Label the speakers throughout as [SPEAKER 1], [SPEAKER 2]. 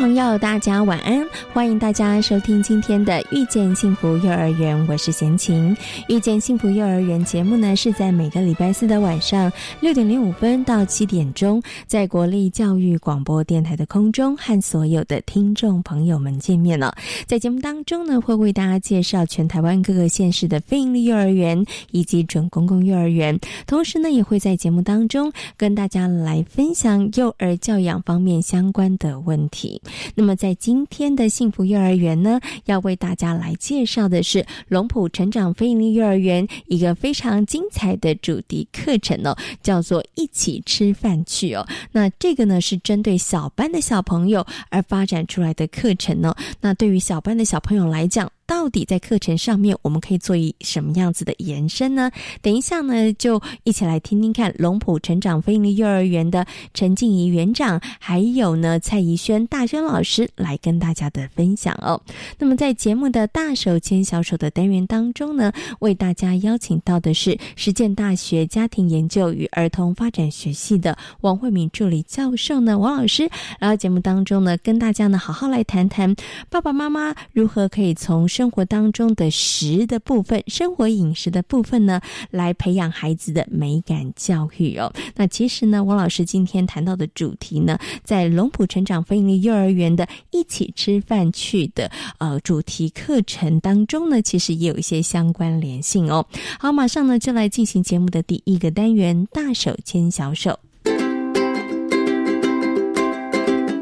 [SPEAKER 1] 朋友，大家晚安！欢迎大家收听今天的《遇见幸福幼儿园》，我是贤琴。《遇见幸福幼儿园》节目呢，是在每个礼拜四的晚上六点零五分到七点钟，在国立教育广播电台的空中和所有的听众朋友们见面了。在节目当中呢，会为大家介绍全台湾各个县市的非营利幼儿园以及准公共幼儿园，同时呢，也会在节目当中跟大家来分享幼儿教养方面相关的问题。那么，在今天的幸福幼儿园呢，要为大家来介绍的是龙浦成长非营利幼儿园一个非常精彩的主题课程哦，叫做“一起吃饭去”哦。那这个呢，是针对小班的小朋友而发展出来的课程哦。那对于小班的小朋友来讲，到底在课程上面，我们可以做一什么样子的延伸呢？等一下呢，就一起来听听看龙浦成长非营利幼儿园的陈静怡园长，还有呢蔡怡轩大轩老师来跟大家的分享哦。那么在节目的大手牵小手的单元当中呢，为大家邀请到的是实践大学家庭研究与儿童发展学系的王慧敏助理教授呢，王老师来到节目当中呢，跟大家呢好好来谈谈爸爸妈妈如何可以从生活当中的食的部分，生活饮食的部分呢，来培养孩子的美感教育哦。那其实呢，王老师今天谈到的主题呢，在龙浦成长非营利幼儿园的一起吃饭去的呃主题课程当中呢，其实也有一些相关联性哦。好，马上呢就来进行节目的第一个单元——大手牵小手。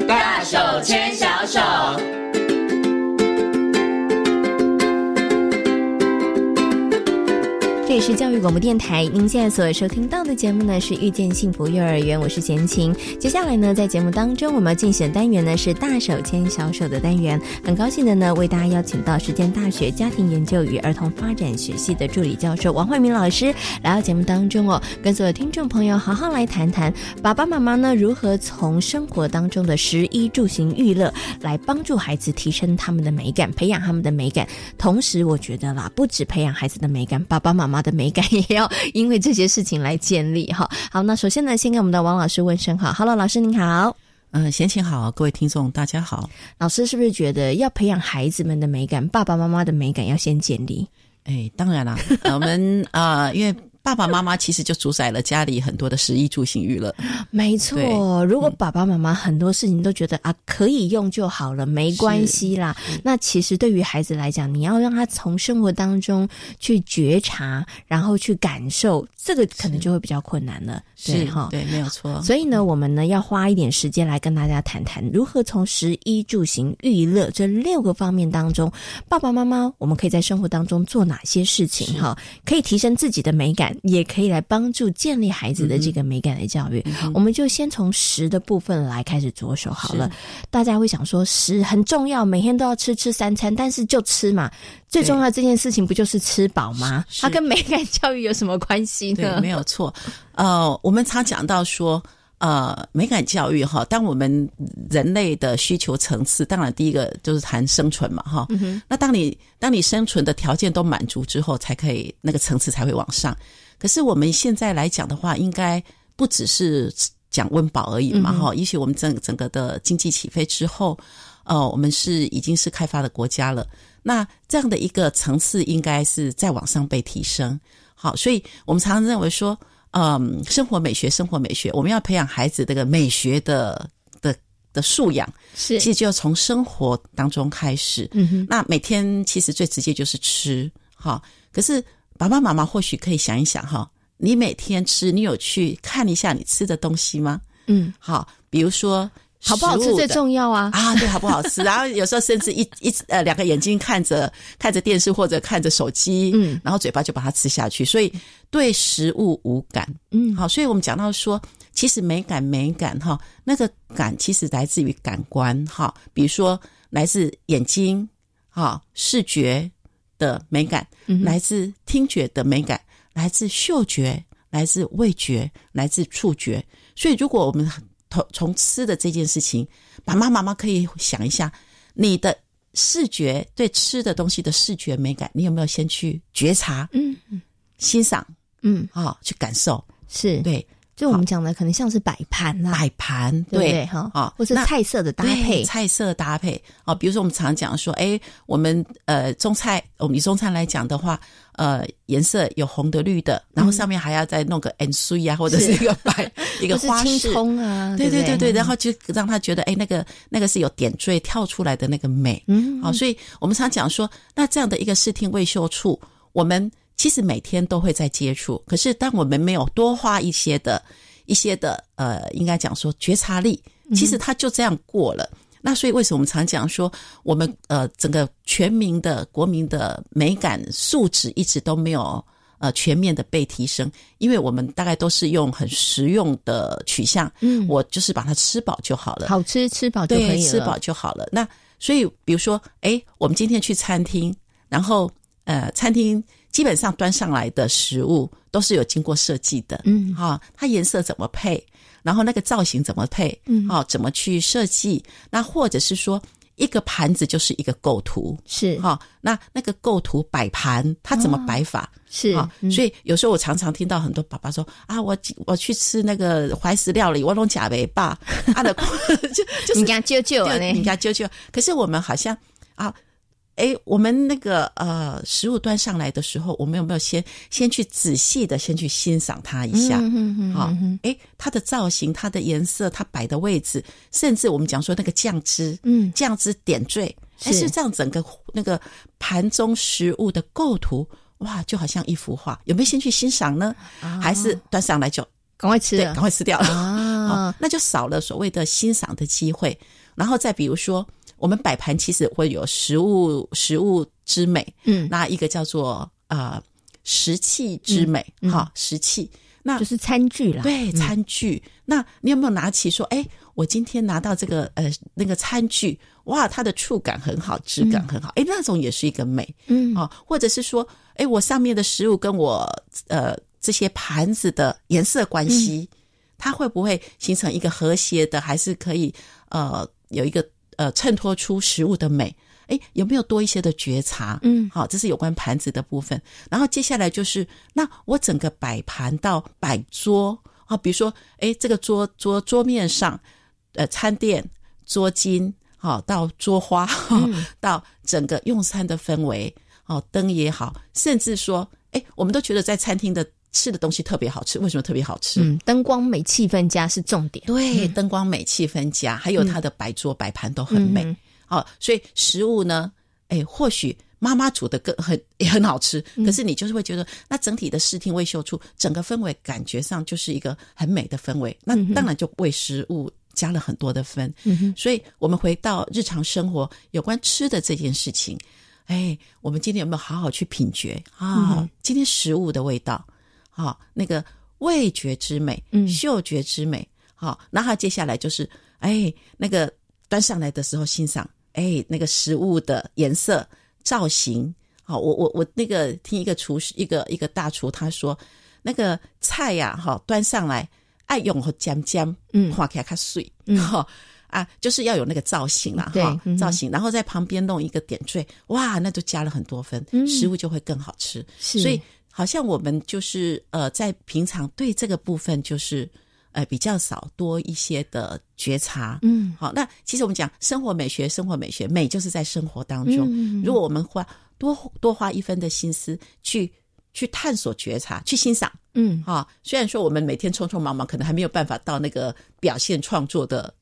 [SPEAKER 2] 大手牵小手。
[SPEAKER 1] 是教育广播电台，您现在所收听到的节目呢是遇见幸福幼儿园，我是贤琴。接下来呢，在节目当中我们要进行的单元呢是大手牵小手的单元。很高兴的呢，为大家邀请到实践大学家庭研究与儿童发展学系的助理教授王慧明老师来到节目当中哦，跟所有听众朋友好好来谈谈爸爸妈妈呢如何从生活当中的食衣住行娱乐来帮助孩子提升他们的美感，培养他们的美感。同时，我觉得啦，不止培养孩子的美感，爸爸妈妈。的美感也要因为这些事情来建立哈。好，那首先呢，先给我们的王老师问声好，Hello，老师您好。
[SPEAKER 3] 嗯，闲情好，各位听众大家好。
[SPEAKER 1] 老师是不是觉得要培养孩子们的美感，爸爸妈妈的美感要先建立？
[SPEAKER 3] 哎，当然啦，我们啊，因为。爸爸妈妈其实就主宰了家里很多的食衣住行娱乐。
[SPEAKER 1] 没错，如果爸爸妈妈很多事情都觉得啊可以用就好了，没关系啦。那其实对于孩子来讲，你要让他从生活当中去觉察，然后去感受，这个可能就会比较困难了。
[SPEAKER 3] 是哈，对，没有错。
[SPEAKER 1] 所以呢，我们呢要花一点时间来跟大家谈谈，如何从食衣住行娱乐这六个方面当中，爸爸妈妈我们可以在生活当中做哪些事情？哈，可以提升自己的美感。也可以来帮助建立孩子的这个美感的教育。我们就先从食的部分来开始着手好了。大家会想说食很重要，每天都要吃吃三餐，但是就吃嘛，最重要这件事情不就是吃饱吗？它跟美感教育有什么关系
[SPEAKER 3] 呢？没有错。呃，我们常讲到说。呃，美感教育哈，当我们人类的需求层次，当然第一个就是谈生存嘛哈。那当你当你生存的条件都满足之后，才可以那个层次才会往上。可是我们现在来讲的话，应该不只是讲温饱而已嘛哈。也许我们整整个的经济起飞之后，呃，我们是已经是开发的国家了。那这样的一个层次，应该是再往上被提升。好，所以我们常常认为说。嗯，生活美学，生活美学，我们要培养孩子这个美学的的的素养，
[SPEAKER 1] 是，
[SPEAKER 3] 其实就要从生活当中开始。嗯哼，那每天其实最直接就是吃，哈。可是爸爸妈妈或许可以想一想，哈，你每天吃，你有去看一下你吃的东西吗？嗯，好，比如说
[SPEAKER 1] 好不好吃最重要啊。
[SPEAKER 3] 啊，对，好不好吃？然后有时候甚至一一呃两个眼睛看着看着电视或者看着手机，嗯，然后嘴巴就把它吃下去，所以对食物无感，嗯，好，所以我们讲到说，其实美感美感哈，那个感其实来自于感官哈，比如说来自眼睛哈视觉的美感，来自听觉的美感，来自嗅觉，来自味觉，来自触觉，所以如果我们从从吃的这件事情，爸妈妈妈可以想一下，你的视觉对吃的东西的视觉美感，你有没有先去觉察？嗯嗯，欣赏，嗯。啊，去感受，
[SPEAKER 1] 是。
[SPEAKER 3] 对。
[SPEAKER 1] 就我们讲的，可能像是摆盘啦，
[SPEAKER 3] 摆盘对哈啊，
[SPEAKER 1] 或是菜色的搭配，
[SPEAKER 3] 菜色搭配。啊。比如说，我们常讲说，哎，我们呃中菜，我们以中餐来讲的话，呃，颜色有红的、绿的，然后上面还要再弄个 N C 啊，或者是一个白 一个花
[SPEAKER 1] 式。葱啊，
[SPEAKER 3] 对对
[SPEAKER 1] 对
[SPEAKER 3] 对，然后就让他觉得，哎，那个那个是有点缀跳出来的那个美，嗯，好，所以我们常讲说，那这样的一个视听味嗅处，我们。其实每天都会在接触，可是当我们没有多花一些的、一些的呃，应该讲说觉察力，其实它就这样过了。那所以为什么我们常讲说，我们呃整个全民的国民的美感素质一直都没有呃全面的被提升，因为我们大概都是用很实用的取向，嗯，我就是把它吃饱就好了，
[SPEAKER 1] 好吃吃饱就可以
[SPEAKER 3] 了，吃饱就好了。那所以比如说，哎，我们今天去餐厅，然后呃餐厅。基本上端上来的食物都是有经过设计的，嗯，哈，它颜色怎么配，然后那个造型怎么配，嗯，哦，怎么去设计？那或者是说，一个盘子就是一个构图，
[SPEAKER 1] 是
[SPEAKER 3] 哈，那那个构图摆盘它怎么摆法？
[SPEAKER 1] 是
[SPEAKER 3] 啊，所以有时候我常常听到很多爸爸说啊，我我去吃那个怀石料理，我弄假尾巴，啊的，就 就是
[SPEAKER 1] 你家舅舅啊，
[SPEAKER 3] 你家舅舅，可是我们好像啊。哎，我们那个呃，食物端上来的时候，我们有没有先先去仔细的先去欣赏它一下？好，哎，它的造型、它的颜色、它摆的位置，甚至我们讲说那个酱汁，嗯，酱汁点缀，哎是这样整个那个盘中食物的构图，哇，就好像一幅画。有没有先去欣赏呢？还是端上来就
[SPEAKER 1] 赶快吃，
[SPEAKER 3] 对，赶快吃掉了啊？那就少了所谓的欣赏的机会。然后再比如说。我们摆盘其实会有食物食物之美，嗯，那一个叫做呃食器之美，哈，食器，那
[SPEAKER 1] 就是餐具啦。
[SPEAKER 3] 对，餐具。那你有没有拿起说，哎，我今天拿到这个呃那个餐具，哇，它的触感很好，质感很好，哎，那种也是一个美，嗯，啊，或者是说，哎，我上面的食物跟我呃这些盘子的颜色关系，它会不会形成一个和谐的，还是可以呃有一个。呃，衬托出食物的美，哎，有没有多一些的觉察？嗯，好，这是有关盘子的部分。然后接下来就是，那我整个摆盘到摆桌啊，比如说，哎，这个桌桌桌面上，呃，餐垫、桌巾，好，到桌花，到整个用餐的氛围，哦，灯也好，甚至说，哎，我们都觉得在餐厅的。吃的东西特别好吃，为什么特别好吃？
[SPEAKER 1] 嗯，灯光美，气氛佳是重点。
[SPEAKER 3] 对，灯光美，气氛佳，还有它的摆桌摆盘都很美。好，所以食物呢，哎，或许妈妈煮的更很也很好吃，可是你就是会觉得，那整体的视听味嗅触，整个氛围感觉上就是一个很美的氛围。那当然就为食物加了很多的分。所以我们回到日常生活，有关吃的这件事情，哎，我们今天有没有好好去品觉啊？今天食物的味道。好，那个味觉之美，嗯，嗅觉之美，好，然后接下来就是，哎，那个端上来的时候欣赏，哎，那个食物的颜色、造型，好，我我我那个听一个厨师，一个一个大厨他说，那个菜呀，哈，端上来爱用和尖尖，嗯，画起来看碎，嗯，哈，啊，就是要有那个造型啦，哈，造型，然后在旁边弄一个点缀，哇，那就加了很多分，食物就会更好吃，所以。好像我们就是呃，在平常对这个部分就是呃比较少多一些的觉察，嗯，好，那其实我们讲生活美学，生活美学美就是在生活当中。嗯如果我们花多多花一分的心思去去探索觉察，去欣赏，嗯，啊，虽然说我们每天匆匆忙忙，可能还没有办法到那个表现创作的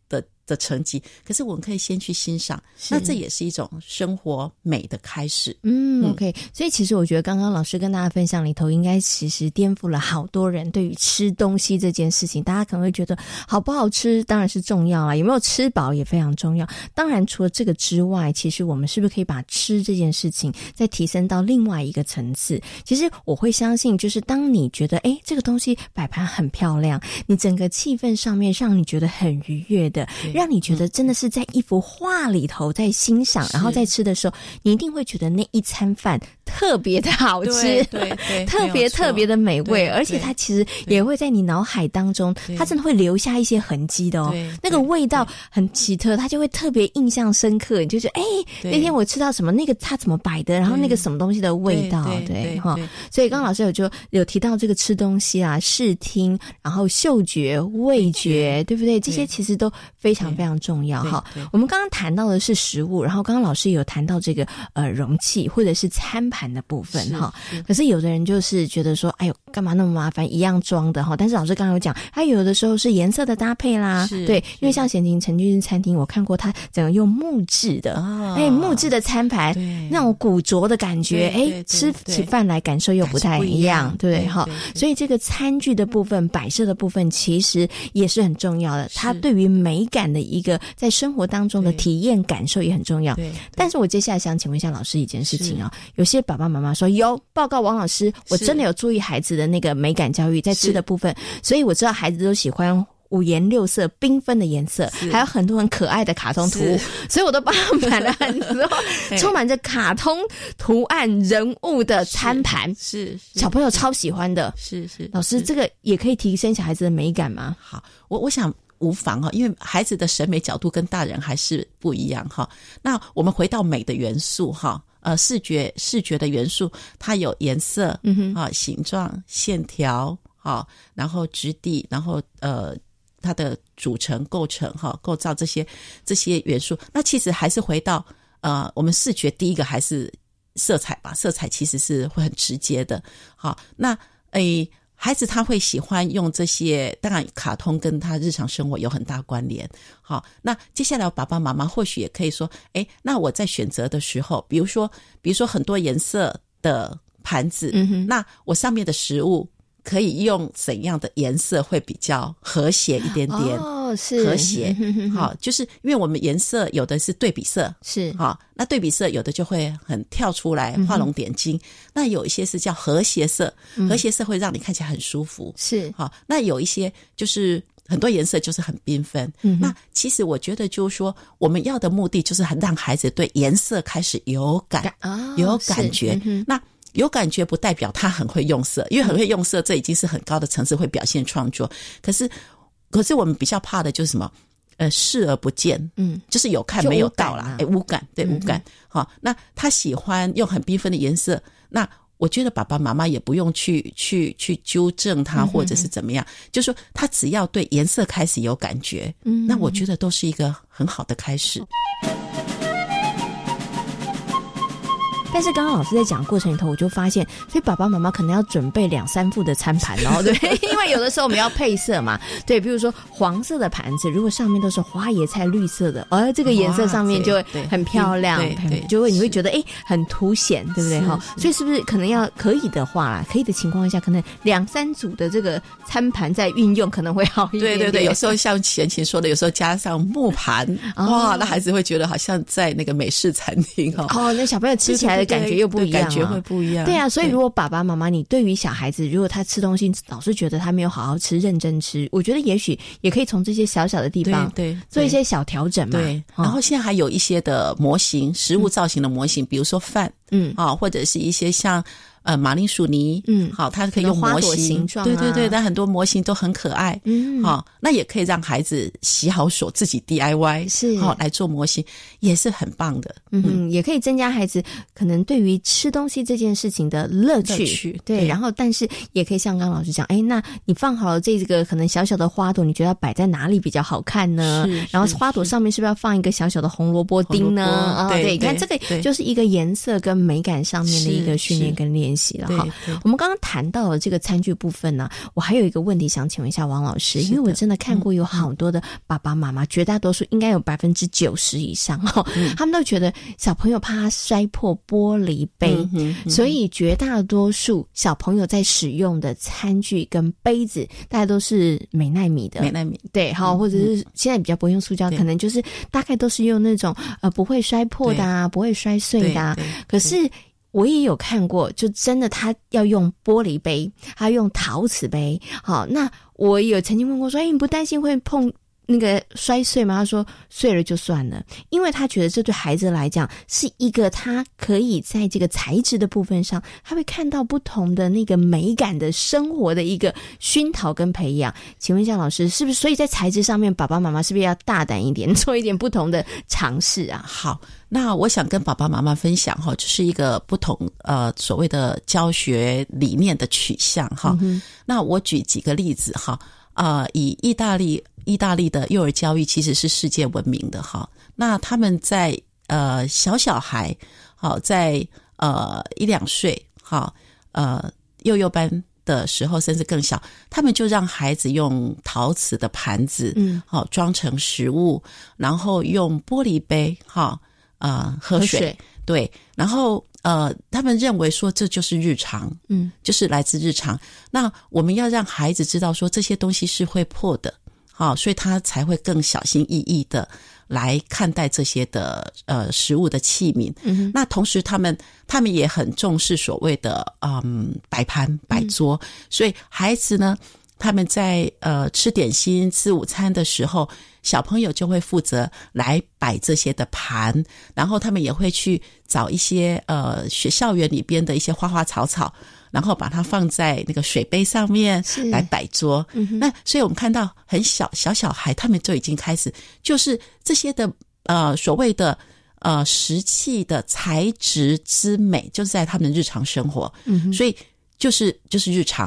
[SPEAKER 3] 的的成绩，可是我们可以先去欣赏，那这也是一种生活美的开始。
[SPEAKER 1] 嗯，OK。所以其实我觉得刚刚老师跟大家分享里头，应该其实颠覆了好多人对于吃东西这件事情。大家可能会觉得好不好吃当然是重要啊，有没有吃饱也非常重要。当然除了这个之外，其实我们是不是可以把吃这件事情再提升到另外一个层次？其实我会相信，就是当你觉得哎这个东西摆盘很漂亮，你整个气氛上面让你觉得很愉悦的。让你觉得真的是在一幅画里头在欣赏，然后在吃的时候，你一定会觉得那一餐饭特别的好吃，
[SPEAKER 3] 对对，
[SPEAKER 1] 特别特别的美味，而且它其实也会在你脑海当中，它真的会留下一些痕迹的哦。那个味道很奇特，它就会特别印象深刻。你就觉得，哎，那天我吃到什么，那个它怎么摆的，然后那个什么东西的味道，对哈。所以刚刚老师有就有提到这个吃东西啊，视听，然后嗅觉、味觉，对不对？这些其实都非常。非常重要哈，我们刚刚谈到的是食物，然后刚刚老师有谈到这个呃容器或者是餐盘的部分哈。可是有的人就是觉得说，哎呦，干嘛那么麻烦，一样装的哈。但是老师刚刚有讲，它有的时候是颜色的搭配啦，对，因为像贤婷曾经餐厅，我看过它整个用木质的，哎，木质的餐盘，那种古着的感觉，哎，吃起饭来感受又不太一样，对不对哈？所以这个餐具的部分、摆设的部分，其实也是很重要的，它对于美感。的一个在生活当中的体验感受也很重要。对，但是我接下来想请问一下老师一件事情啊，有些爸爸妈妈说有报告王老师，我真的有注意孩子的那个美感教育在吃的部分，所以我知道孩子都喜欢五颜六色、缤纷的颜色，还有很多很可爱的卡通图。物，所以我都帮他买了很多充满着卡通图案人物的餐盘，
[SPEAKER 3] 是
[SPEAKER 1] 小朋友超喜欢的。
[SPEAKER 3] 是是，
[SPEAKER 1] 老师这个也可以提升小孩子的美感吗？
[SPEAKER 3] 好，我我想。无妨哈，因为孩子的审美角度跟大人还是不一样哈。那我们回到美的元素哈，呃，视觉视觉的元素，它有颜色，嗯哼，啊，形状、线条，啊，然后质地，然后呃，它的组成构成哈，构造这些这些元素。那其实还是回到呃，我们视觉第一个还是色彩吧，色彩其实是会很直接的。好，那诶。孩子他会喜欢用这些，当然卡通跟他日常生活有很大关联。好，那接下来爸爸妈妈或许也可以说，哎，那我在选择的时候，比如说，比如说很多颜色的盘子，那我上面的食物。可以用怎样的颜色会比较和谐一点点？
[SPEAKER 1] 哦，是
[SPEAKER 3] 和谐。好，就是因为我们颜色有的是对比色，
[SPEAKER 1] 是
[SPEAKER 3] 好，那对比色有的就会很跳出来，画龙点睛。那有一些是叫和谐色，和谐色会让你看起来很舒服。
[SPEAKER 1] 是
[SPEAKER 3] 好，那有一些就是很多颜色就是很缤纷。那其实我觉得就是说，我们要的目的就是很让孩子对颜色开始有感，有感觉。那有感觉不代表他很会用色，因为很会用色，这已经是很高的层次，会表现创作。可是，可是我们比较怕的就是什么？呃，视而不见，嗯，就是有看没有到啦，哎，无感，对，无感。好，那他喜欢用很缤纷的颜色，那我觉得爸爸妈妈也不用去去去纠正他，或者是怎么样，就说他只要对颜色开始有感觉，嗯，那我觉得都是一个很好的开始。
[SPEAKER 1] 但是刚刚老师在讲过程里头，我就发现，所以爸爸妈妈可能要准备两三副的餐盘哦，对，因为有的时候我们要配色嘛，对，比如说黄色的盘子，如果上面都是花椰菜绿色的，而这个颜色上面就会很漂亮，对就会你会觉得哎很凸显，对不对哈？所以是不是可能要可以的话啦，可以的情况下，可能两三组的这个餐盘在运用可能会好一点。
[SPEAKER 3] 对对对，有时候像前琴说的，有时候加上木盘，哇，那孩子会觉得好像在那个美式餐厅哦。
[SPEAKER 1] 哦，那小朋友吃起来的。感觉又不一样，
[SPEAKER 3] 感觉会不一样。
[SPEAKER 1] 对啊，所以如果爸爸妈妈，你对于小孩子，如果他吃东西老是觉得他没有好好吃、认真吃，我觉得也许也可以从这些小小的地方
[SPEAKER 3] 对
[SPEAKER 1] 做一些小调整嘛。
[SPEAKER 3] 对，然后现在还有一些的模型，食物造型的模型，比如说饭，嗯啊，或者是一些像。呃，马铃薯泥，嗯，好，它可以用模型，对对对，但很多模型都很可爱，嗯，好，那也可以让孩子洗好手自己 DIY，
[SPEAKER 1] 是，
[SPEAKER 3] 好来做模型，也是很棒的，
[SPEAKER 1] 嗯，也可以增加孩子可能对于吃东西这件事情的乐趣，对，然后但是也可以像刚老师讲，哎，那你放好了这个可能小小的花朵，你觉得摆在哪里比较好看呢？然后花朵上面是不是要放一个小小的红萝卜丁呢？啊，对，你看这个就是一个颜色跟美感上面的一个训练跟练。系了哈。我们刚刚谈到了这个餐具部分呢，我还有一个问题想请问一下王老师，因为我真的看过有好多的爸爸妈妈，绝大多数应该有百分之九十以上哈，他们都觉得小朋友怕他摔破玻璃杯，所以绝大多数小朋友在使用的餐具跟杯子，大家都是美奈米的，
[SPEAKER 3] 美奈米。
[SPEAKER 1] 对，好，或者是现在比较不用塑胶，可能就是大概都是用那种呃不会摔破的啊，不会摔碎的。啊。可是我也有看过，就真的他要用玻璃杯，他用陶瓷杯。好，那我有曾经问过说：“哎，你不担心会碰？”那个摔碎吗？他说碎了就算了，因为他觉得这对孩子来讲是一个他可以在这个材质的部分上，他会看到不同的那个美感的生活的一个熏陶跟培养。请问一下老师，是不是？所以在材质上面，爸爸妈妈是不是要大胆一点，做一点不同的尝试啊？
[SPEAKER 3] 好，那我想跟爸爸妈妈分享哈，就是一个不同呃所谓的教学理念的取向哈。那我举几个例子哈啊，以意大利。意大利的幼儿教育其实是世界闻名的哈，那他们在呃小小孩好在呃一两岁哈呃幼幼班的时候，甚至更小，他们就让孩子用陶瓷的盘子嗯。好装成食物，然后用玻璃杯哈啊喝水对，然后呃他们认为说这就是日常嗯就是来自日常，那我们要让孩子知道说这些东西是会破的。好，所以他才会更小心翼翼的来看待这些的呃食物的器皿。嗯，那同时他们他们也很重视所谓的嗯摆盘摆桌，所以孩子呢，他们在呃吃点心吃午餐的时候，小朋友就会负责来摆这些的盘，然后他们也会去找一些呃学校园里边的一些花花草草。然后把它放在那个水杯上面来摆桌，那所以我们看到很小小小孩，他们就已经开始，就是这些的呃所谓的呃石器的材质之美，就是在他们的日常生活，嗯所以就是就是日常，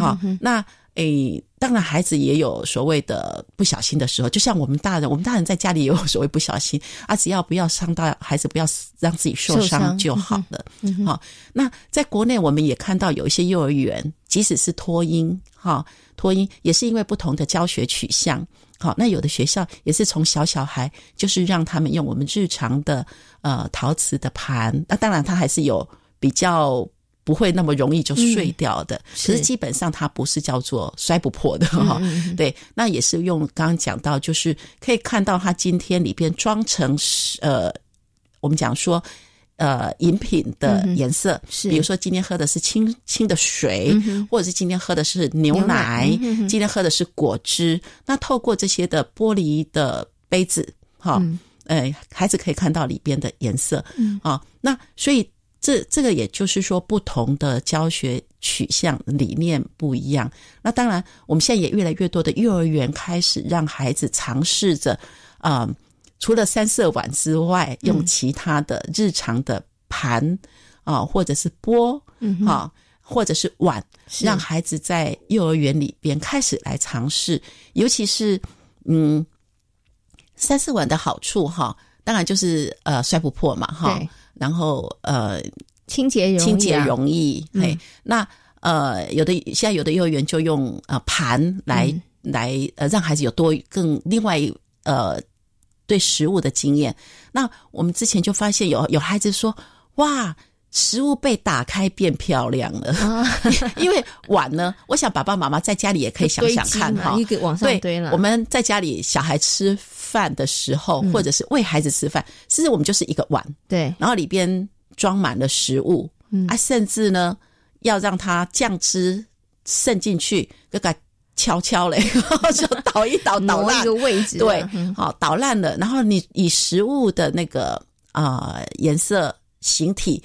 [SPEAKER 3] 啊，那。诶，当然，孩子也有所谓的不小心的时候，就像我们大人，我们大人在家里也有所谓不小心啊，只要不要伤到孩子，不要让自己受伤就好了。好，那在国内我们也看到有一些幼儿园，即使是托婴，哈，托婴也是因为不同的教学取向。好，那有的学校也是从小小孩，就是让他们用我们日常的呃陶瓷的盘，那当然他还是有比较。不会那么容易就碎掉的，可是基本上它不是叫做摔不破的哈。对，那也是用刚刚讲到，就是可以看到它今天里边装成呃，我们讲说呃饮品的颜色，是。比如说今天喝的是清清的水，或者是今天喝的是牛奶，今天喝的是果汁。那透过这些的玻璃的杯子，哈，呃，孩子可以看到里边的颜色，啊，那所以。这这个也就是说，不同的教学取向理念不一样。那当然，我们现在也越来越多的幼儿园开始让孩子尝试着，啊，除了三色碗之外，用其他的日常的盘啊，或者是钵，啊，或者是碗，让孩子在幼儿园里边开始来尝试。尤其是，嗯，三色碗的好处哈，当然就是呃摔不破嘛，哈。然后呃，
[SPEAKER 1] 清洁
[SPEAKER 3] 清洁容易，哎，那呃，有的现在有的幼儿园就用呃盘来来呃让孩子有多更另外呃对食物的经验。那我们之前就发现有有孩子说哇，食物被打开变漂亮了，因为碗呢，我想爸爸妈妈在家里也可以想想看哈，
[SPEAKER 1] 一个往上堆了。
[SPEAKER 3] 我们在家里小孩吃。饭的时候，或者是喂孩子吃饭，其实我们就是一个碗，
[SPEAKER 1] 对，
[SPEAKER 3] 然后里边装满了食物，啊，甚至呢要让它酱汁渗进去，这个敲敲嘞，就倒一倒，倒烂。
[SPEAKER 1] 一个位置，
[SPEAKER 3] 对，好，倒烂了，然后你以食物的那个啊颜色形体。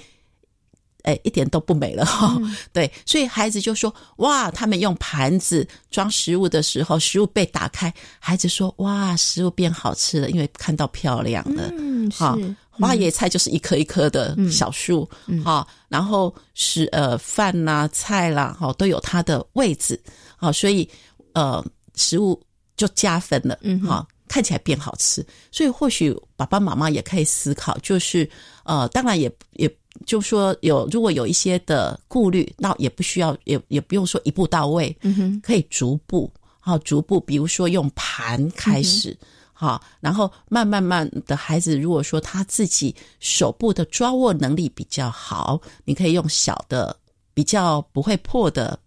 [SPEAKER 3] 哎，一点都不美了哈。对，所以孩子就说：“哇，他们用盘子装食物的时候，食物被打开，孩子说：哇，食物变好吃了，因为看到漂亮了。
[SPEAKER 1] 嗯，好，
[SPEAKER 3] 花椰菜就是一颗一颗的小树，哈，然后是呃饭啦、菜啦，哈，都有它的位置，好，所以呃食物就加分了，嗯，哈，看起来变好吃。所以或许爸爸妈妈也可以思考，就是呃，当然也也。就说有如果有一些的顾虑，那也不需要，也也不用说一步到位，
[SPEAKER 1] 嗯哼，
[SPEAKER 3] 可以逐步，好逐步，比如说用盘开始，好，然后慢慢慢的孩子，如果说他自己手部的抓握能力比较好，你可以用小的比较不会破的。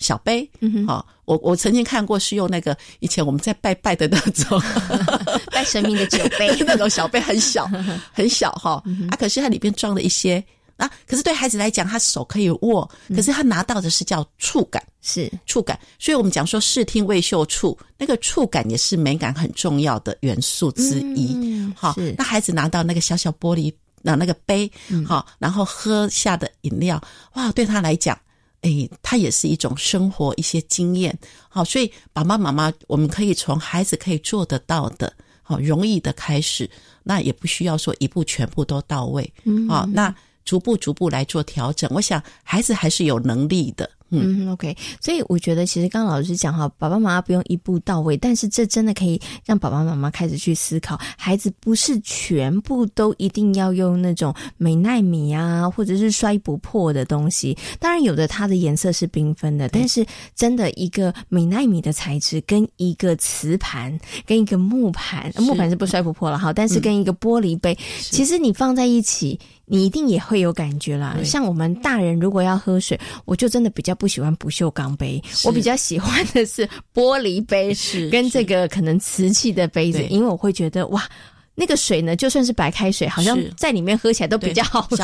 [SPEAKER 3] 小杯，
[SPEAKER 1] 嗯哼，
[SPEAKER 3] 好，我我曾经看过是用那个以前我们在拜拜的那种
[SPEAKER 1] 拜神明的酒杯，
[SPEAKER 3] 那种小杯很小很小哈，啊，可是它里边装了一些啊，可是对孩子来讲，他手可以握，可是他拿到的是叫触感，
[SPEAKER 1] 是。
[SPEAKER 3] 触感，所以我们讲说视听味嗅触，那个触感也是美感很重要的元素之一，好，那孩子拿到那个小小玻璃那那个杯，好，然后喝下的饮料，哇，对他来讲。哎，它也是一种生活一些经验，好，所以爸爸妈妈，我们可以从孩子可以做得到的，好容易的开始，那也不需要说一步全部都到位，嗯，好，那逐步逐步来做调整，我想孩子还是有能力的。
[SPEAKER 1] 嗯，OK，所以我觉得其实刚刚老师讲哈，爸爸妈妈不用一步到位，但是这真的可以让爸爸妈妈开始去思考，孩子不是全部都一定要用那种美奈米啊，或者是摔不破的东西。当然有的它的颜色是缤纷的，但是真的一个美奈米的材质跟一个瓷盘跟一个木盘，木盘是不摔不破了哈，但是跟一个玻璃杯，其实你放在一起。你一定也会有感觉啦。像我们大人如果要喝水，我就真的比较不喜欢不锈钢杯，我比较喜欢的是玻璃杯，
[SPEAKER 3] 是
[SPEAKER 1] 跟这个可能瓷器的杯子，因为我会觉得哇，那个水呢，就算是白开水，好像在里面喝起来都比较好喝。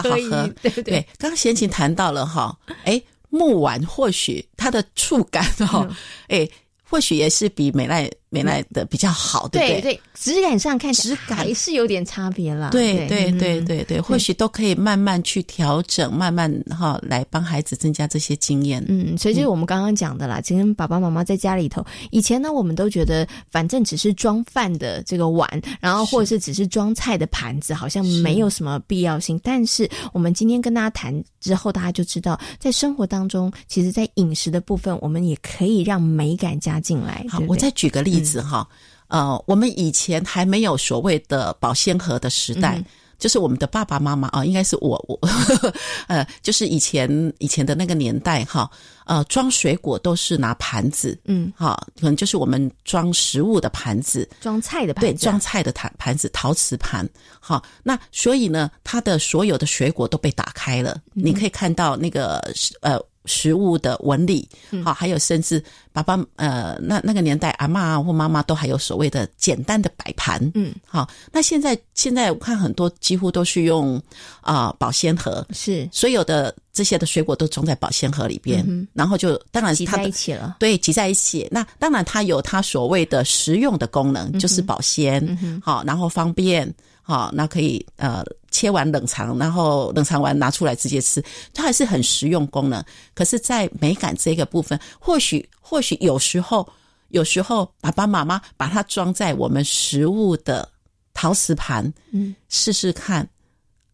[SPEAKER 1] 对对对。
[SPEAKER 3] 刚刚贤琴谈到了哈，哎，木碗或许它的触感哈，哎，或许也是比美奈。美奈的比较好，对不
[SPEAKER 1] 对？质感上看，质感还是有点差别啦。
[SPEAKER 3] 对对对对对，或许都可以慢慢去调整，慢慢哈来帮孩子增加这些经验。
[SPEAKER 1] 嗯，所以就是我们刚刚讲的啦。今天爸爸妈妈在家里头，以前呢，我们都觉得反正只是装饭的这个碗，然后或者是只是装菜的盘子，好像没有什么必要性。但是我们今天跟大家谈之后，大家就知道，在生活当中，其实，在饮食的部分，我们也可以让美感加进来。
[SPEAKER 3] 好，我再举个例子。子哈，呃，我们以前还没有所谓的保鲜盒的时代，就是我们的爸爸妈妈啊，应该是我我，呃，就是以前以前的那个年代哈，呃，装水果都是拿盘子，嗯，哈，可能就是我们装食物的盘子，
[SPEAKER 1] 装菜的盘
[SPEAKER 3] 子，对，装菜的盘盘子，陶瓷盘，好，那所以呢，它的所有的水果都被打开了，你可以看到那个呃。食物的纹理，好，还有甚至爸爸呃，那那个年代阿妈或妈妈都还有所谓的简单的摆盘，嗯，好，那现在现在我看很多几乎都是用啊保鲜盒，
[SPEAKER 1] 是。
[SPEAKER 3] 所有的这些的水果都装在保鲜盒里边，然后就当然
[SPEAKER 1] 挤在一起了，
[SPEAKER 3] 对，挤在一起。那当然它有它所谓的实用的功能，就是保鲜，好，然后方便。好，那可以呃切完冷藏，然后冷藏完拿出来直接吃，它还是很实用功能。可是，在美感这个部分，或许或许有时候有时候爸爸妈妈把它装在我们食物的陶瓷盘，嗯，试试看，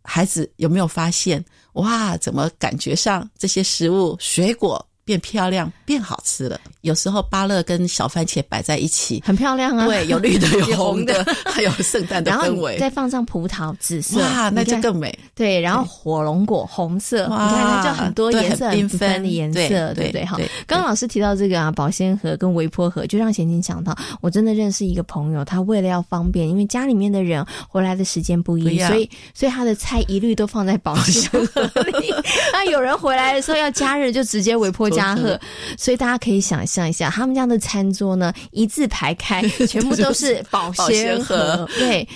[SPEAKER 3] 孩子有没有发现？哇，怎么感觉上这些食物水果？变漂亮，变好吃了。有时候芭乐跟小番茄摆在一起，
[SPEAKER 1] 很漂亮啊。
[SPEAKER 3] 对，有绿的，有红的，还有圣诞的氛围。
[SPEAKER 1] 再放上葡萄，紫色，
[SPEAKER 3] 哇，那就更美。
[SPEAKER 1] 对，然后火龙果，红色，你看，就很多颜色，
[SPEAKER 3] 缤纷
[SPEAKER 1] 的颜色，对不对？哈。刚刚老师提到这个啊，保鲜盒跟微波盒，就让贤琴想到，我真的认识一个朋友，他为了要方便，因为家里面的人回来的时间不一，所以所以他的菜一律都放在保鲜盒里。那有人回来的时候要加热，就直接微波。加贺，所以大家可以想象一下，他们家的餐桌呢，一字排开，全部都是保鲜盒。对，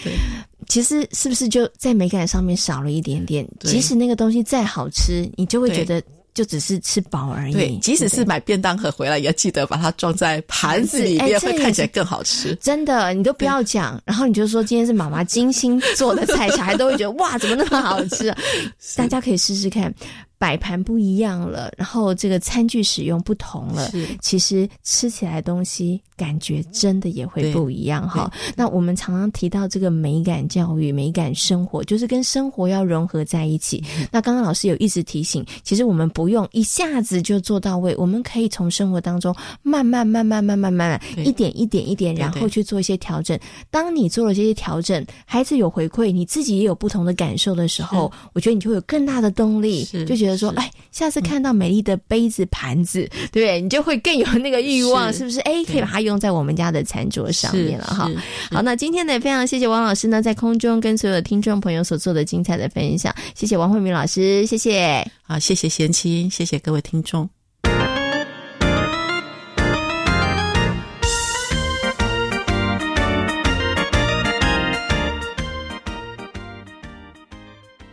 [SPEAKER 1] 其实是不是就在美感上面少了一点点？即使那个东西再好吃，你就会觉得就只是吃饱而已。
[SPEAKER 3] 对，即使是买便当盒回来，也要记得把它装在盘子里面，会看起来更好吃。
[SPEAKER 1] 真的，你都不要讲，然后你就说今天是妈妈精心做的菜，小孩都会觉得哇，怎么那么好吃？大家可以试试看。摆盘不一样了，然后这个餐具使用不同了，其实吃起来东西感觉真的也会不一样哈。那我们常常提到这个美感教育、美感生活，就是跟生活要融合在一起。那刚刚老师有一直提醒，其实我们不用一下子就做到位，我们可以从生活当中慢慢、慢慢、慢慢、慢慢，一点一点、一点，然后去做一些调整。当你做了这些调整，孩子有回馈，你自己也有不同的感受的时候，我觉得你就会有更大的动力，就觉得说，哎，下次看到美丽的杯子、盘子，对？你就会更有那个欲望，是不是？哎，可以把它用在我们家的餐桌上面了哈。好，那今天呢，非常谢谢王老师呢，在空中跟所有的听众朋友所做的精彩的分享，谢谢王慧明老师，谢谢。
[SPEAKER 3] 好，谢谢贤妻，谢谢各位听众。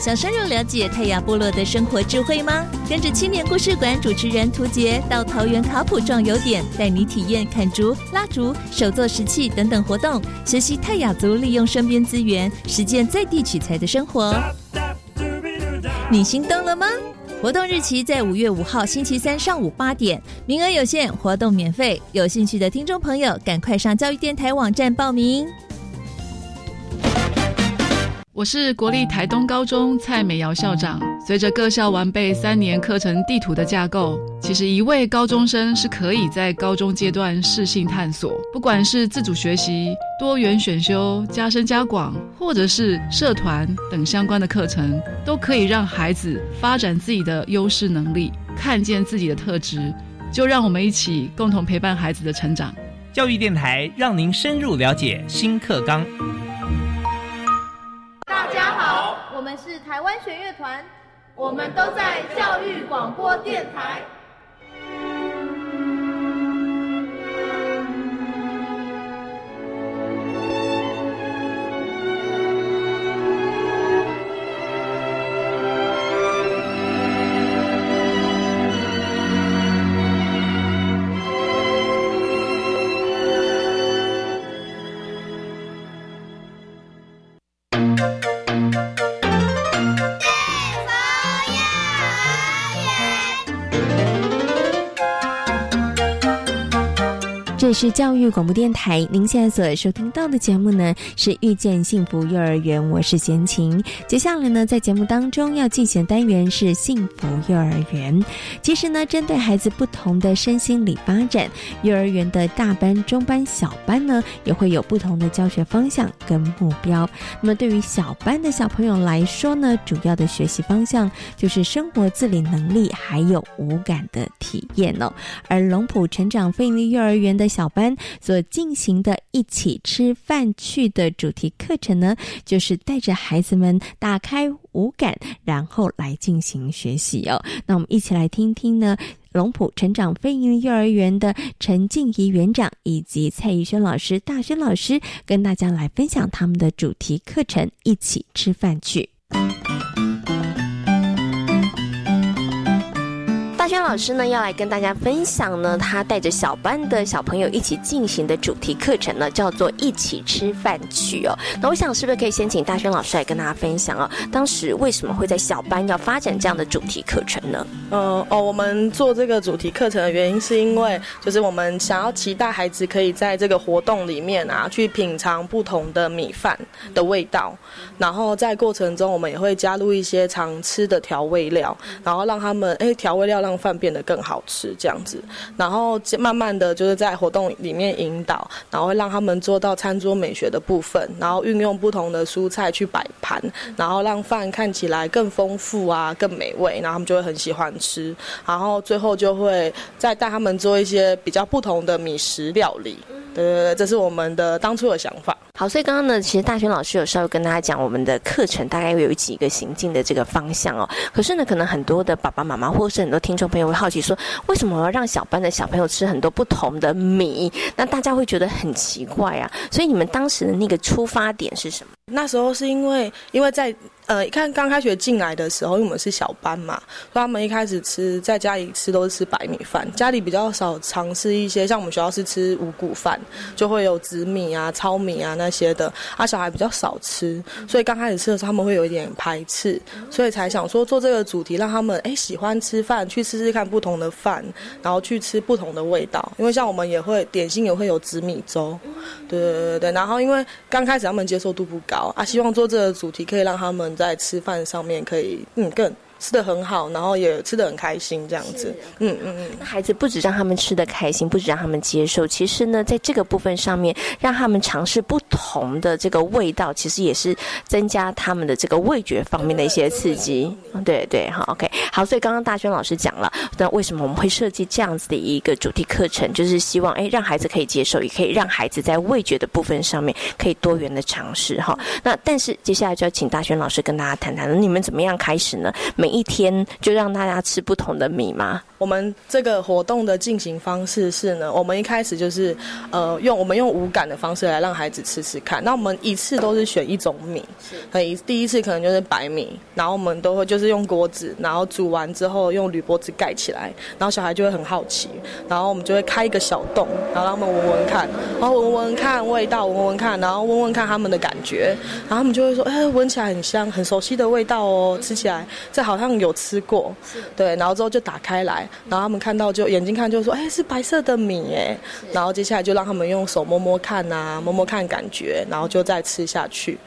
[SPEAKER 4] 想深入了解泰雅部落的生活智慧吗？跟着青年故事馆主持人涂杰到桃园卡普壮游点，带你体验砍竹、拉竹、手作石器等等活动，学习泰雅族利用身边资源，实践在地取材的生活。你心动了吗？活动日期在五月五号星期三上午八点，名额有限，活动免费。有兴趣的听众朋友，赶快上教育电台网站报名。
[SPEAKER 5] 我是国立台东高中蔡美瑶校长。随着各校完备三年课程地图的架构，其实一位高中生是可以在高中阶段适性探索，不管是自主学习、多元选修、加深加广，或者是社团等相关的课程，都可以让孩子发展自己的优势能力，看见自己的特质。就让我们一起共同陪伴孩子的成长。
[SPEAKER 6] 教育电台让您深入了解新课纲。
[SPEAKER 7] 台湾弦乐团，我们都在教育广播电台。
[SPEAKER 1] 是教育广播电台，您现在所收听到的节目呢是遇见幸福幼儿园，我是贤琴。接下来呢，在节目当中要进行的单元是幸福幼儿园。其实呢，针对孩子不同的身心理发展，幼儿园的大班、中班、小班呢，也会有不同的教学方向跟目标。那么，对于小班的小朋友来说呢，主要的学习方向就是生活自理能力，还有五感的体验哦。而龙浦成长费力幼儿园的小班所进行的一起吃饭去的主题课程呢，就是带着孩子们打开五感，然后来进行学习哦。那我们一起来听听呢，龙浦成长飞鹰幼儿园的陈静怡园长以及蔡艺轩老师、大轩老师跟大家来分享他们的主题课程“一起吃饭去”。大轩老师呢，要来跟大家分享呢，他带着小班的小朋友一起进行的主题课程呢，叫做“一起吃饭去”哦。那我想，是不是可以先请大轩老师来跟大家分享哦？当时为什么会在小班要发展这样的主题课程呢？
[SPEAKER 8] 嗯哦，我们做这个主题课程的原因，是因为就是我们想要期待孩子可以在这个活动里面啊，去品尝不同的米饭的味道，然后在过程中，我们也会加入一些常吃的调味料，然后让他们哎，调味料让饭变得更好吃，这样子，然后慢慢的就是在活动里面引导，然后会让他们做到餐桌美学的部分，然后运用不同的蔬菜去摆盘，然后让饭看起来更丰富啊，更美味，然后他们就会很喜欢吃，然后最后就会再带他们做一些比较不同的米食料理。对对对，这是我们的当初的想法。
[SPEAKER 9] 好，所以刚刚呢，其实大轩老师有稍微跟大家讲，我们的课程大概有几个行进的这个方向哦。可是呢，可能很多的爸爸妈妈或是很多听众朋友会好奇说，为什么要让小班的小朋友吃很多不同的米？那大家会觉得很奇怪啊。所以你们当时的那个出发点是什么？
[SPEAKER 8] 那时候是因为，因为在。呃，看刚开学进来的时候，因为我们是小班嘛，所以他们一开始吃在家里吃都是吃白米饭，家里比较少尝试一些，像我们学校是吃五谷饭，就会有紫米啊、糙米啊那些的，啊小孩比较少吃，所以刚开始吃的时候他们会有一点排斥，所以才想说做这个主题，让他们哎喜欢吃饭，去试试看不同的饭，然后去吃不同的味道，因为像我们也会点心也会有紫米粥，对对对对，然后因为刚开始他们接受度不高啊，希望做这个主题可以让他们。在吃饭上面可以，嗯，更。吃的很好，然后也吃的很开心，这样子。嗯嗯嗯。
[SPEAKER 9] 那孩子不止让他们吃的开心，不止让他们接受，其实呢，在这个部分上面，让他们尝试不同的这个味道，其实也是增加他们的这个味觉方面的一些刺激。对对，好，OK，好。所以刚刚大轩老师讲了，那为什么我们会设计这样子的一个主题课程，就是希望哎，让孩子可以接受，也可以让孩子在味觉的部分上面可以多元的尝试哈。那但是接下来就要请大轩老师跟大家谈谈，你们怎么样开始呢？每一天就让大家吃不同的米吗？
[SPEAKER 8] 我们这个活动的进行方式是呢，我们一开始就是呃用我们用无感的方式来让孩子吃吃看。那我们一次都是选一种米，可以第一次可能就是白米，然后我们都会就是用锅子，然后煮完之后用铝箔纸盖起来，然后小孩就会很好奇，然后我们就会开一个小洞，然后让他们闻闻看，然后闻闻看味道，闻闻看，然后闻闻看他们的感觉，然后他们就会说，哎，闻起来很香，很熟悉的味道哦，吃起来这好像有吃过，对，然后之后就打开来。然后他们看到就眼睛看就说，哎，是白色的米哎。然后接下来就让他们用手摸摸看呐，摸摸看感觉，然后就再吃下去。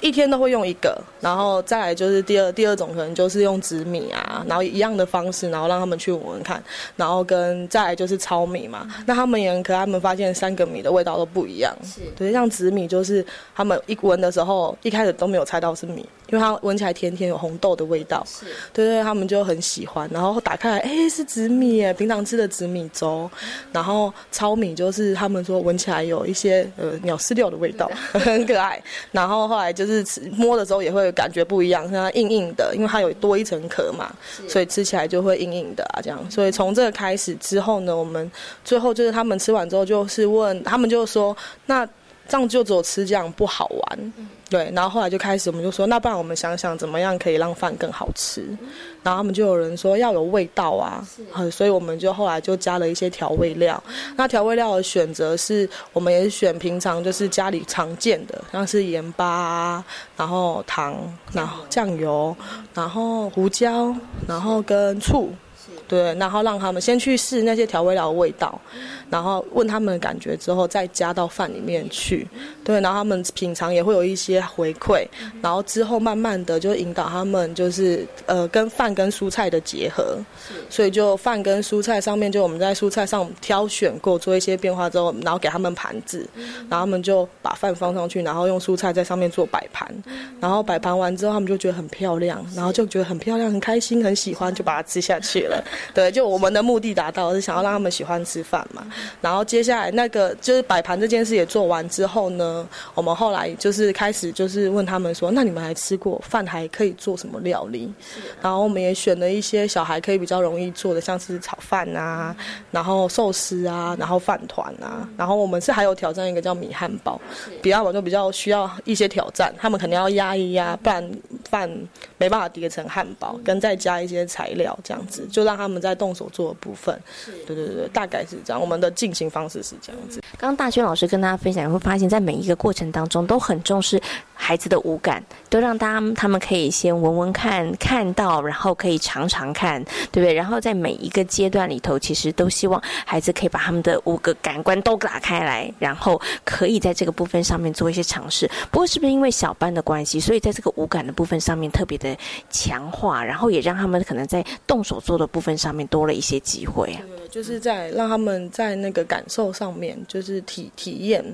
[SPEAKER 8] 一天都会用一个，然后再来就是第二第二种可能就是用紫米啊，然后一样的方式，然后让他们去闻闻看。然后跟再来就是糙米嘛，那他们也很可爱，他们发现三个米的味道都不一样。对，像紫米就是他们一闻的时候，一开始都没有猜到是米，因为它闻起来甜甜有红豆的味道。是，对对，他们就很喜欢。然后打开来，哎，是紫米耶，平常吃的紫米粥。然后糙米就是他们说闻起来有一些呃鸟饲料的味道，很可爱。然后后来就是。吃摸的时候也会感觉不一样，像它硬硬的，因为它有多一层壳嘛，所以吃起来就会硬硬的啊，这样。所以从这个开始之后呢，我们最后就是他们吃完之后，就是问他们就说，那这样就只有吃这样不好玩。对，然后后来就开始，我们就说，那不然我们想想怎么样可以让饭更好吃。然后他们就有人说要有味道啊，所以我们就后来就加了一些调味料。那调味料的选择是，我们也是选平常就是家里常见的，像是盐巴，然后糖，然后酱油，然后胡椒，然后跟醋。对，然后让他们先去试那些调味料的味道，然后问他们的感觉之后，再加到饭里面去。对，然后他们品尝也会有一些回馈，然后之后慢慢的就引导他们，就是呃跟饭跟蔬菜的结合。所以就饭跟蔬菜上面，就我们在蔬菜上挑选过，做一些变化之后，然后给他们盘子，然后他们就把饭放上去，然后用蔬菜在上面做摆盘。然后摆盘完之后，他们就觉得很漂亮，然后就觉得很漂亮，很开心，很喜欢，就把它吃下去了。对，就我们的目的达到，是想要让他们喜欢吃饭嘛。然后接下来那个就是摆盘这件事也做完之后呢，我们后来就是开始就是问他们说，那你们还吃过饭还可以做什么料理？然后我们也选了一些小孩可以比较容易做的，像是炒饭啊，然后寿司啊，然后饭团啊。然后我们是还有挑战一个叫米汉堡，比较我就比较需要一些挑战，他们肯定要压一压，不然饭没办法叠成汉堡，跟再加一些材料这样子，就让他们。我们在动手做的部分，对对对大概是这样。我们的进行方式是这样子。
[SPEAKER 9] 刚刚大轩老师跟大家分享，会发现在每一个过程当中都很重视孩子的五感，都让大家他们可以先闻闻看，看到，然后可以尝尝看，对不对？然后在每一个阶段里头，其实都希望孩子可以把他们的五个感官都打开来，然后可以在这个部分上面做一些尝试。不过，是不是因为小班的关系，所以在这个五感的部分上面特别的强化，然后也让他们可能在动手做的部分。上面多了一些机会啊。
[SPEAKER 8] 就是在让他们在那个感受上面，就是体体验，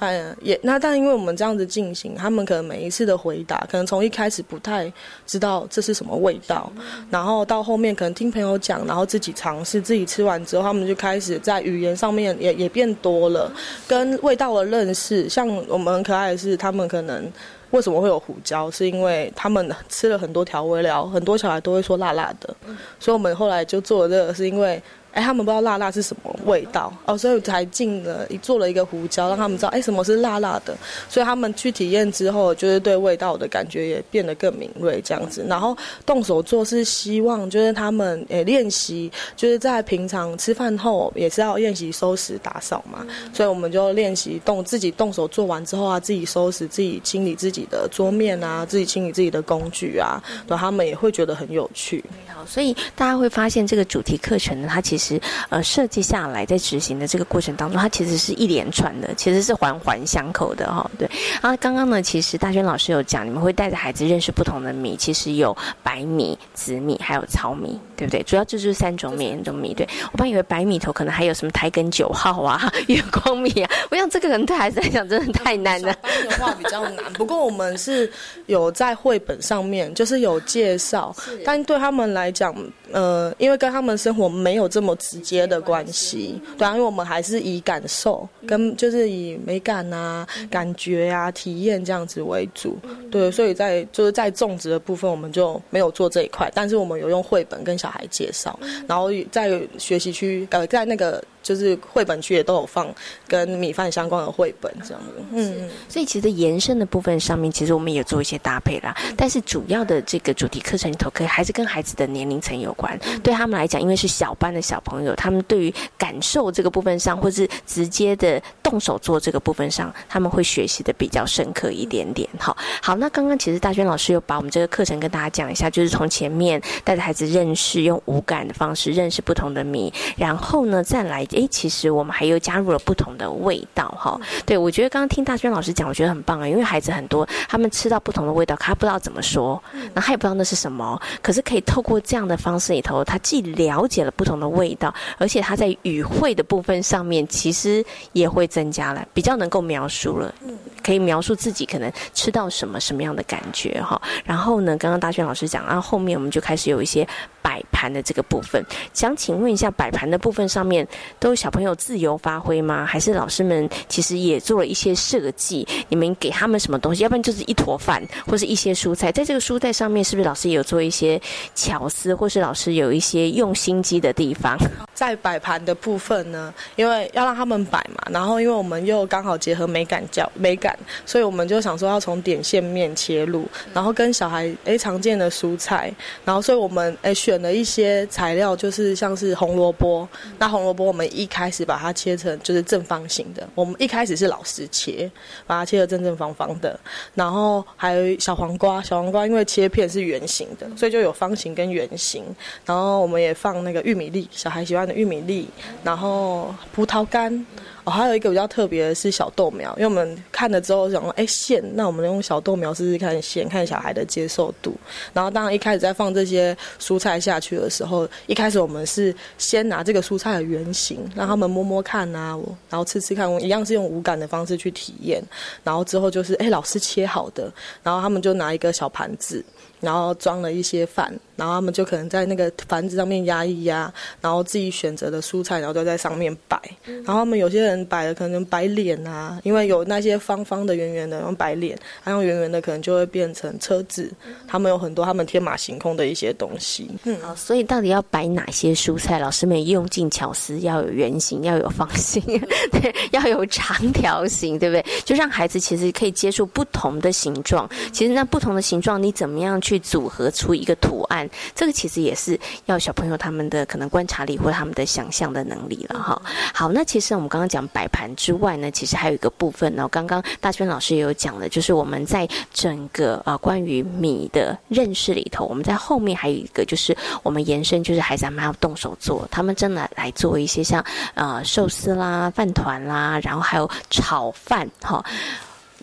[SPEAKER 8] 嗯，也那但因为我们这样子进行，他们可能每一次的回答，可能从一开始不太知道这是什么味道，然后到后面可能听朋友讲，然后自己尝试，自己吃完之后，他们就开始在语言上面也也变多了，跟味道的认识。像我们很可爱的是，他们可能为什么会有胡椒，是因为他们吃了很多调味料，很多小孩都会说辣辣的，所以我们后来就做了这个，是因为。哎，他们不知道辣辣是什么味道哦，所以才进了做了一个胡椒，让他们知道哎什么是辣辣的。所以他们去体验之后，就是对味道的感觉也变得更敏锐这样子。然后动手做是希望就是他们诶练习，就是在平常吃饭后也是要练习收拾打扫嘛。所以我们就练习动自己动手做完之后啊，自己收拾、自己清理自己的桌面啊，自己清理自己的工具啊，然后他们也会觉得很有趣。
[SPEAKER 9] 所以大家会发现这个主题课程呢，它其实。实呃设计下来，在执行的这个过程当中，它其实是一连串的，其实是环环相扣的哈。对，然后刚刚呢，其实大轩老师有讲，你们会带着孩子认识不同的米，其实有白米、紫米，还有糙米，对不对？主要就是三种米种米。对我本以为白米头可能还有什么台根九号啊、月光米啊，我想这个可能对孩子来讲真的太难了。
[SPEAKER 8] 的话比较难，不过我们是有在绘本上面就是有介绍，但对他们来讲，呃，因为跟他们生活没有这么。直接的关系，对啊，因为我们还是以感受跟就是以美感啊、感觉啊、体验这样子为主，对，所以在就是在种植的部分，我们就没有做这一块，但是我们有用绘本跟小孩介绍，然后在学习区呃，在那个。就是绘本区也都有放跟米饭相关的绘本这样子，
[SPEAKER 9] 嗯，所以其实延伸的部分上面，其实我们也做一些搭配啦。但是主要的这个主题课程里头，可以还是跟孩子的年龄层有关。对他们来讲，因为是小班的小朋友，他们对于感受这个部分上，或是直接的动手做这个部分上，他们会学习的比较深刻一点点。好，好，那刚刚其实大轩老师又把我们这个课程跟大家讲一下，就是从前面带着孩子认识，用五感的方式认识不同的米，然后呢再来。哎，其实我们还又加入了不同的味道哈。对，我觉得刚刚听大娟老师讲，我觉得很棒啊。因为孩子很多，他们吃到不同的味道，他不知道怎么说，那他也不知道那是什么。可是可以透过这样的方式里头，他既了解了不同的味道，而且他在语汇的部分上面，其实也会增加了，比较能够描述了，可以描述自己可能吃到什么什么样的感觉哈。然后呢，刚刚大轩老师讲，然后后面我们就开始有一些摆盘的这个部分。想请问一下，摆盘的部分上面。都小朋友自由发挥吗？还是老师们其实也做了一些设计？你们给他们什么东西？要不然就是一坨饭，或是一些蔬菜。在这个蔬菜上面，是不是老师也有做一些巧思，或是老师有一些用心机的地方？
[SPEAKER 8] 在摆盘的部分呢，因为要让他们摆嘛，然后因为我们又刚好结合美感教美感，所以我们就想说要从点线面切入，然后跟小孩诶常见的蔬菜，然后所以我们诶选了一些材料，就是像是红萝卜。那红萝卜我们。一开始把它切成就是正方形的，我们一开始是老师切，把它切的正正方方的，然后还有小黄瓜，小黄瓜因为切片是圆形的，所以就有方形跟圆形，然后我们也放那个玉米粒，小孩喜欢的玉米粒，然后葡萄干。哦，还有一个比较特别的是小豆苗，因为我们看了之后想说，哎，线，那我们用小豆苗试试看线，看小孩的接受度。然后，当然一开始在放这些蔬菜下去的时候，一开始我们是先拿这个蔬菜的原型，让他们摸摸看啊，然后吃吃看，一样是用无感的方式去体验。然后之后就是，哎，老师切好的，然后他们就拿一个小盘子。然后装了一些饭，然后他们就可能在那个盘子上面压一压，然后自己选择的蔬菜，然后就在上面摆。然后他们有些人摆的可能摆脸啊，因为有那些方方的、圆圆的，用摆脸；，还用圆圆的，可能就会变成车子。他们有很多他们天马行空的一些东西。
[SPEAKER 9] 嗯，好，所以到底要摆哪些蔬菜？老师们用尽巧思，要有圆形，要有方形，对，要有长条形，对不对？就让孩子其实可以接触不同的形状。其实那不同的形状，你怎么样去组合出一个图案？这个其实也是要小朋友他们的可能观察力或他们的想象的能力了哈。好，那其实我们刚刚讲摆盘之外呢，其实还有一个部分呢。刚刚大轩老师也有讲的，就是我们在整个啊关于米的认识里头，我们在后面还有一个就是我们延伸，就是孩子们要动手做，他们真的来做一些像呃寿司啦、饭团啦，然后还有炒饭哈。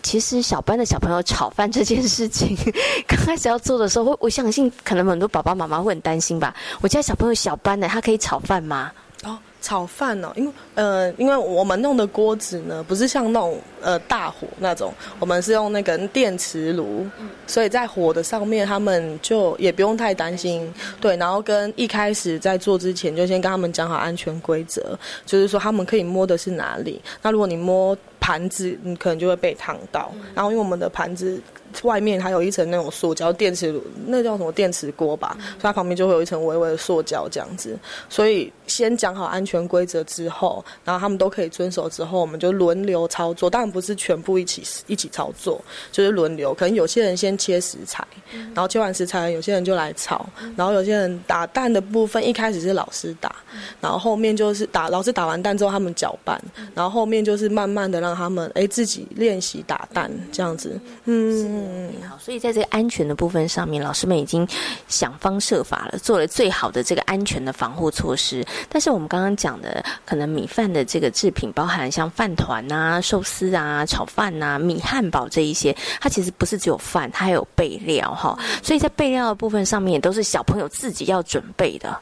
[SPEAKER 9] 其实小班的小朋友炒饭这件事情，刚开始要做的时候，我相信可能很多爸爸妈妈会很担心吧。我家小朋友小班的，他可以炒饭吗？
[SPEAKER 8] 哦，炒饭哦，因为呃，因为我们弄的锅子呢，不是像那种呃大火那种，我们是用那个电磁炉，所以在火的上面，他们就也不用太担心。对，然后跟一开始在做之前，就先跟他们讲好安全规则，就是说他们可以摸的是哪里。那如果你摸盘子，你可能就会被烫到。然后因为我们的盘子。外面还有一层那种塑胶电磁炉，那叫什么电磁锅吧？所以它旁边就会有一层微微的塑胶这样子。所以先讲好安全规则之后，然后他们都可以遵守之后，我们就轮流操作。当然不是全部一起一起操作，就是轮流。可能有些人先切食材，然后切完食材，有些人就来炒，然后有些人打蛋的部分一开始是老师打，然后后面就是打老师打完蛋之后他们搅拌，然后后面就是慢慢的让他们哎自己练习打蛋这样子，嗯。
[SPEAKER 9] 嗯，好，所以在这个安全的部分上面，老师们已经想方设法了，做了最好的这个安全的防护措施。但是我们刚刚讲的，可能米饭的这个制品，包含像饭团啊、寿司啊、炒饭啊、米汉堡这一些，它其实不是只有饭，它还有备料哈。所以在备料的部分上面，也都是小朋友自己要准备的。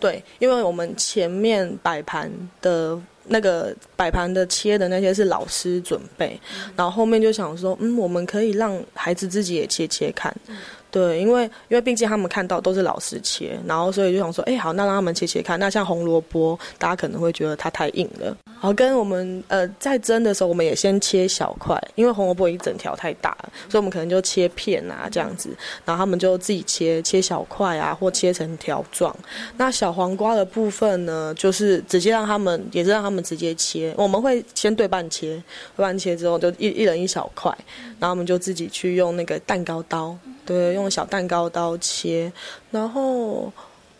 [SPEAKER 8] 对，因为我们前面摆盘的。那个摆盘的切的那些是老师准备，然后后面就想说，嗯，我们可以让孩子自己也切切看。对，因为因为毕竟他们看到都是老师切，然后所以就想说，哎，好，那让他们切切看。那像红萝卜，大家可能会觉得它太硬了。好，跟我们呃在蒸的时候，我们也先切小块，因为红萝卜一整条太大了，所以我们可能就切片啊这样子。然后他们就自己切切小块啊，或切成条状。那小黄瓜的部分呢，就是直接让他们，也是让他们直接切。我们会先对半切，对半切之后就一一人一小块，然后我们就自己去用那个蛋糕刀。对，用小蛋糕刀切，然后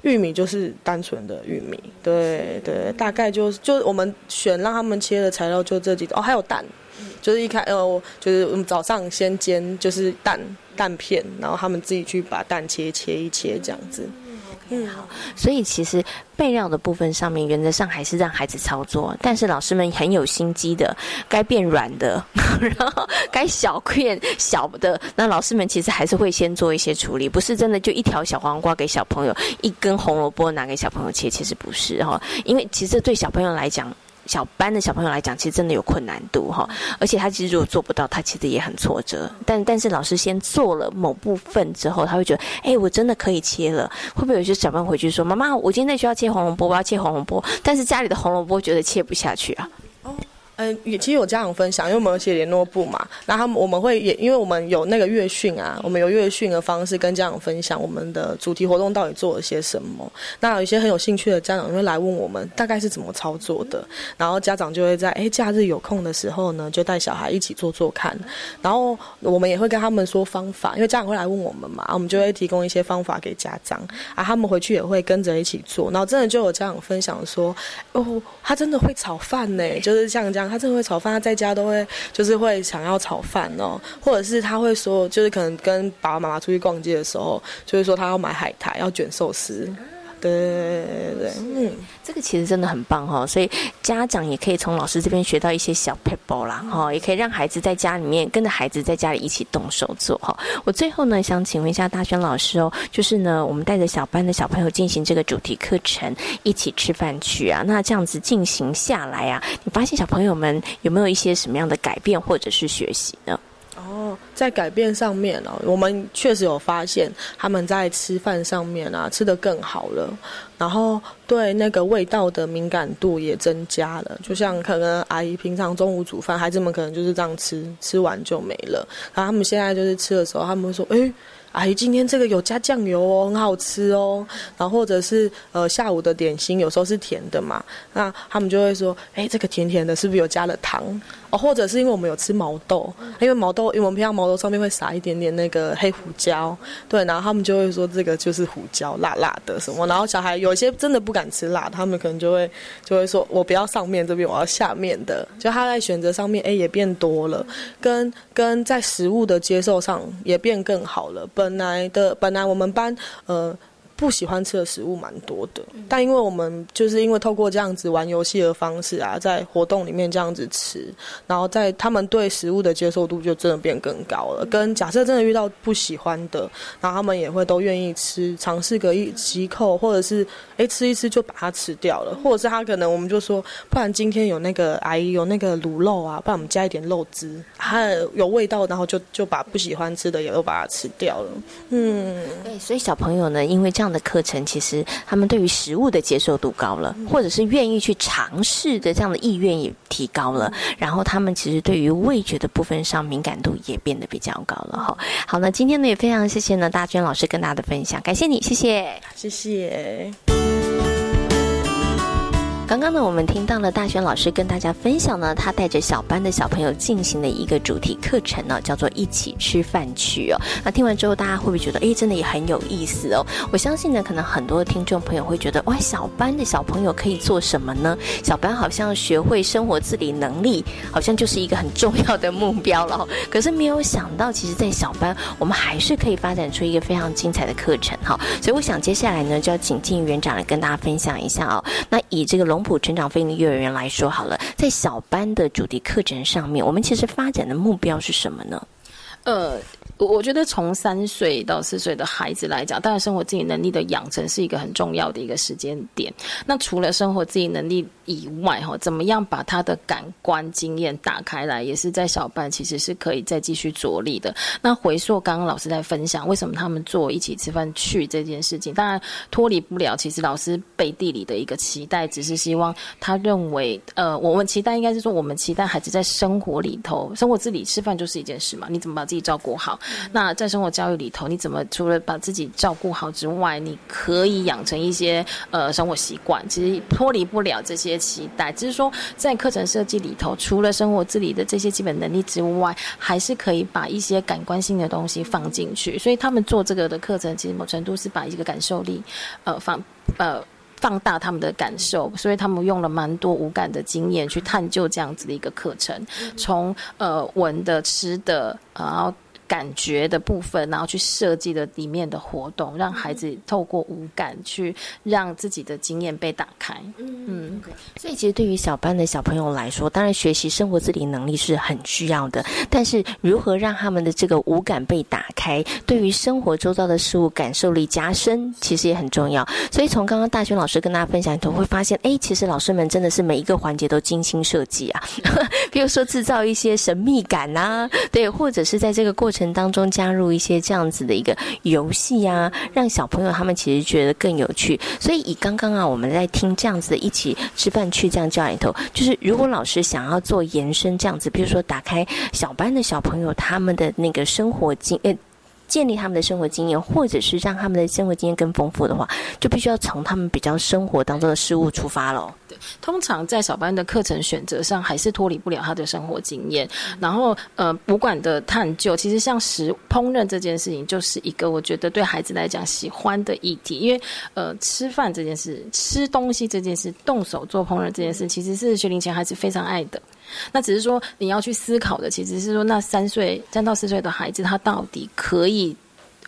[SPEAKER 8] 玉米就是单纯的玉米，对对，大概就就我们选让他们切的材料就这几种哦，还有蛋，就是一开呃，就是我们早上先煎就是蛋蛋片，然后他们自己去把蛋切切一切这样子。
[SPEAKER 9] 嗯，好，所以其实备料的部分上面，原则上还是让孩子操作，但是老师们很有心机的，该变软的，然后该小片小的，那老师们其实还是会先做一些处理，不是真的就一条小黄瓜给小朋友，一根红萝卜拿给小朋友切，其实不是哈，因为其实对小朋友来讲。小班的小朋友来讲，其实真的有困难度哈，而且他其实如果做不到，他其实也很挫折。但但是老师先做了某部分之后，他会觉得，哎，我真的可以切了。会不会有些小朋友回去说，妈妈，我今天在学校切红萝卜，我要切红萝卜，但是家里的红萝卜觉得切不下去啊？
[SPEAKER 8] 嗯，也其实有家长分享，因为我们有写联络簿嘛，那他们我们会也因为我们有那个月训啊，我们有月训的方式跟家长分享我们的主题活动到底做了些什么。那有一些很有兴趣的家长会来问我们大概是怎么操作的，然后家长就会在哎假日有空的时候呢，就带小孩一起做做看，然后我们也会跟他们说方法，因为家长会来问我们嘛，我们就会提供一些方法给家长啊，他们回去也会跟着一起做，然后真的就有家长分享说，哦，他真的会炒饭呢，就是像这样。他真的会炒饭，他在家都会就是会想要炒饭哦，或者是他会说，就是可能跟爸爸妈妈出去逛街的时候，就是说他要买海苔，要卷寿司。对对对，嗯，
[SPEAKER 9] 这个其实真的很棒哈，所以家长也可以从老师这边学到一些小 paper 啦哈，也可以让孩子在家里面跟着孩子在家里一起动手做哈。我最后呢，想请问一下大轩老师哦，就是呢，我们带着小班的小朋友进行这个主题课程，一起吃饭去啊，那这样子进行下来啊，你发现小朋友们有没有一些什么样的改变或者是学习呢？
[SPEAKER 8] 在改变上面哦，我们确实有发现他们在吃饭上面啊吃得更好了，然后对那个味道的敏感度也增加了。就像可能阿姨平常中午煮饭，孩子们可能就是这样吃，吃完就没了。然后他们现在就是吃的时候，他们会说：“哎。”阿姨，今天这个有加酱油哦，很好吃哦。然后或者是呃下午的点心，有时候是甜的嘛，那他们就会说，哎，这个甜甜的，是不是有加了糖？哦，或者是因为我们有吃毛豆，因为毛豆，因为我们平常毛豆上面会撒一点点那个黑胡椒，对，然后他们就会说这个就是胡椒，辣辣的什么。然后小孩有一些真的不敢吃辣，他们可能就会就会说我不要上面这边，我要下面的。就他在选择上面，哎，也变多了，跟跟在食物的接受上也变更好了。本本来的本来我们班呃不喜欢吃的食物蛮多的，但因为我们就是因为透过这样子玩游戏的方式啊，在活动里面这样子吃，然后在他们对食物的接受度就真的变更高了。跟假设真的遇到不喜欢的，然后他们也会都愿意吃，尝试个一几口，或者是哎吃一吃就把它吃掉了，或者是他可能我们就说，不然今天有那个阿姨有那个卤肉啊，不然我们加一点肉汁，它有味道，然后就就把不喜欢吃的也都把它吃掉了。嗯，
[SPEAKER 9] 对，所以小朋友呢，因为这样的课程，其实他们对于食物的接受度高了，或者是愿意去尝试的这样的意愿也提高了，然后他们其实对于味觉的部分上敏感度也变得比较高了哈。好，那今天呢也非常谢谢呢大娟老师跟大家的分享，感谢你，谢谢，
[SPEAKER 8] 谢谢。
[SPEAKER 9] 刚刚呢，我们听到了大轩老师跟大家分享呢，他带着小班的小朋友进行的一个主题课程呢，叫做“一起吃饭去”哦。那听完之后，大家会不会觉得，哎，真的也很有意思哦？我相信呢，可能很多听众朋友会觉得，哇，小班的小朋友可以做什么呢？小班好像学会生活自理能力，好像就是一个很重要的目标了。可是没有想到，其实，在小班，我们还是可以发展出一个非常精彩的课程哈。所以，我想接下来呢，就要请静园长来跟大家分享一下哦。那以这个龙普成长飞行幼儿园来说好了，在小班的主题课程上面，我们其实发展的目标是什么呢？
[SPEAKER 10] 呃。我觉得从三岁到四岁的孩子来讲，当然生活自理能力的养成是一个很重要的一个时间点。那除了生活自理能力以外，哈，怎么样把他的感官经验打开来，也是在小班其实是可以再继续着力的。那回溯刚刚老师在分享，为什么他们做一起吃饭去这件事情，当然脱离不了。其实老师背地里的一个期待，只是希望他认为，呃，我们期待应该是说，我们期待孩子在生活里头，生活自理吃饭就是一件事嘛，你怎么把照顾好？那在生活教育里头，你怎么除了把自己照顾好之外，你可以养成一些呃生活习惯？其实脱离不了这些期待，只是说在课程设计里头，除了生活自理的这些基本能力之外，还是可以把一些感官性的东西放进去。所以他们做这个的课程，其实某程度是把一个感受力呃放呃放大他们的感受，所以他们用了蛮多无感的经验去探究这样子的一个课程，从呃闻的、吃的，然后。感觉的部分，然后去设计的里面的活动，让孩子透过五感去让自己的经验被打开。
[SPEAKER 9] 嗯，所以其实对于小班的小朋友来说，当然学习生活自理能力是很需要的，但是如何让他们的这个五感被打开，对于生活周遭的事物感受力加深，其实也很重要。所以从刚刚大轩老师跟大家分享你都，会发现，哎，其实老师们真的是每一个环节都精心设计啊，比如说制造一些神秘感啊，对，或者是在这个过程当中加入一些这样子的一个游戏啊，让小朋友他们其实觉得更有趣。所以以刚刚啊，我们在听这样子的一起吃饭去这样教里头，就是如果老师想要做延伸这样子，比如说打开小班的小朋友他们的那个生活经呃。建立他们的生活经验，或者是让他们的生活经验更丰富的话，就必须要从他们比较生活当中的事物出发喽。
[SPEAKER 10] 对，通常在小班的课程选择上，还是脱离不了他的生活经验。然后，呃，不管的探究，其实像食烹饪这件事情，就是一个我觉得对孩子来讲喜欢的议题。因为，呃，吃饭这件事，吃东西这件事，动手做烹饪这件事，其实是学龄前孩子非常爱的。那只是说，你要去思考的，其实是说，那三岁、三到四岁的孩子，他到底可以。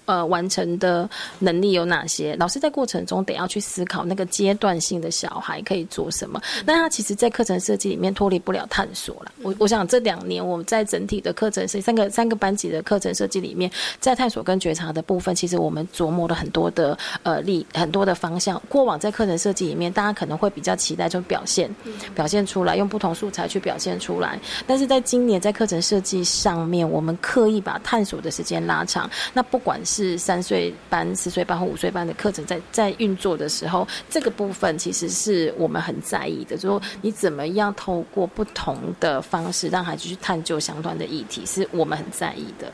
[SPEAKER 10] 呃，完成的能力有哪些？老师在过程中得要去思考那个阶段性的小孩可以做什么。那他其实，在课程设计里面脱离不了探索了。我我想这两年我们在整体的课程设三个三个班级的课程设计里面，在探索跟觉察的部分，其实我们琢磨了很多的呃力很多的方向。过往在课程设计里面，大家可能会比较期待就表现表现出来，用不同素材去表现出来。但是在今年在课程设计上面，我们刻意把探索的时间拉长。那不管是是三岁班、四岁班或五岁班的课程，在在运作的时候，这个部分其实是我们很在意的。就说你怎么样透过不同的方式，让孩子去探究相关的议题，是我们很在意的。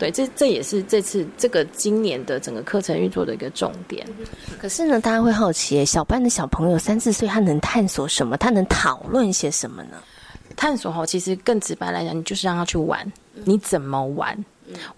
[SPEAKER 10] 对，这这也是这次这个今年的整个课程运作的一个重点。
[SPEAKER 9] 可是呢，大家会好奇，小班的小朋友三四岁，他能探索什么？他能讨论些什么呢？
[SPEAKER 10] 探索哈，其实更直白来讲，你就是让他去玩，你怎么玩？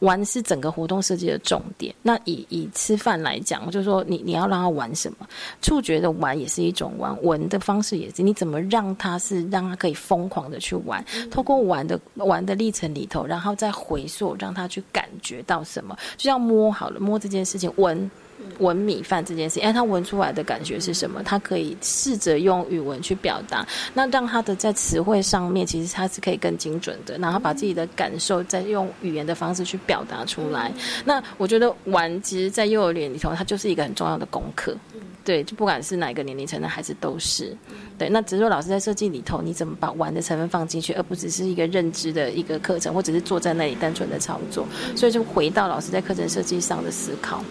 [SPEAKER 10] 玩是整个活动设计的重点。那以以吃饭来讲，就是说你你要让他玩什么？触觉的玩也是一种玩，闻的方式也是。你怎么让他是让他可以疯狂的去玩？透过玩的玩的历程里头，然后再回溯，让他去感觉到什么？就像摸好了，摸这件事情，闻闻米饭这件事，哎，他闻出来的感觉是什么？他可以试着用语文去表达，那让他的在词汇上面，其实他是可以更精准的，然后把自己的感受再用语言的方式去表达出来。那我觉得玩，其实，在幼儿园里头，它就是一个很重要的功课。对，就不管是哪个年龄层的孩子都是。对，那只是说老师在设计里头，你怎么把玩的成分放进去，而不只是一个认知的一个课程，或者是坐在那里单纯的操作。所以就回到老师在课程设计上的思考。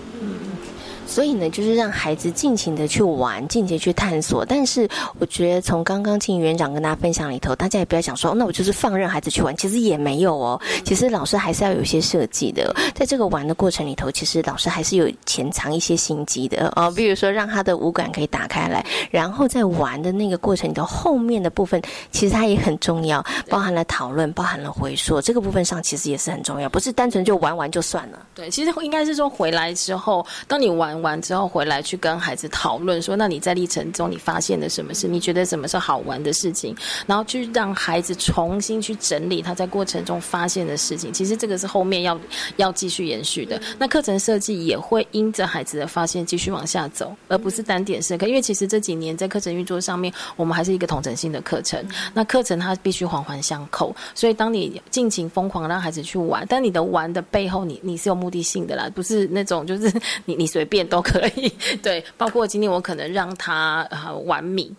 [SPEAKER 1] 所以呢，就是让孩子尽情的去玩，尽情去探索。但是，我觉得从刚刚青园长跟大家分享里头，大家也不要想说，那我就是放任孩子去玩。其实也没有哦，其实老师还是要有一些设计的。在这个玩的过程里头，其实老师还是有潜藏一些心机的哦。比如说，让他的五感可以打开来，然后在玩的那个过程里头，后面的部分其实它也很重要，包含了讨论，包含了回溯。这个部分上其实也是很重要，不是单纯就玩玩就算了。
[SPEAKER 10] 对，其实应该是说回来之后，当你玩。完之后回来去跟孩子讨论说，那你在历程中你发现了什么事？你觉得什么是好玩的事情？然后去让孩子重新去整理他在过程中发现的事情。其实这个是后面要要继续延续的。那课程设计也会因着孩子的发现继续往下走，而不是单点式课。因为其实这几年在课程运作上面，我们还是一个同整性的课程。那课程它必须环环相扣，所以当你尽情疯狂让孩子去玩，但你的玩的背后，你你是有目的性的啦，不是那种就是 你你随便。都可以，对，包括今天我可能让他呃玩米。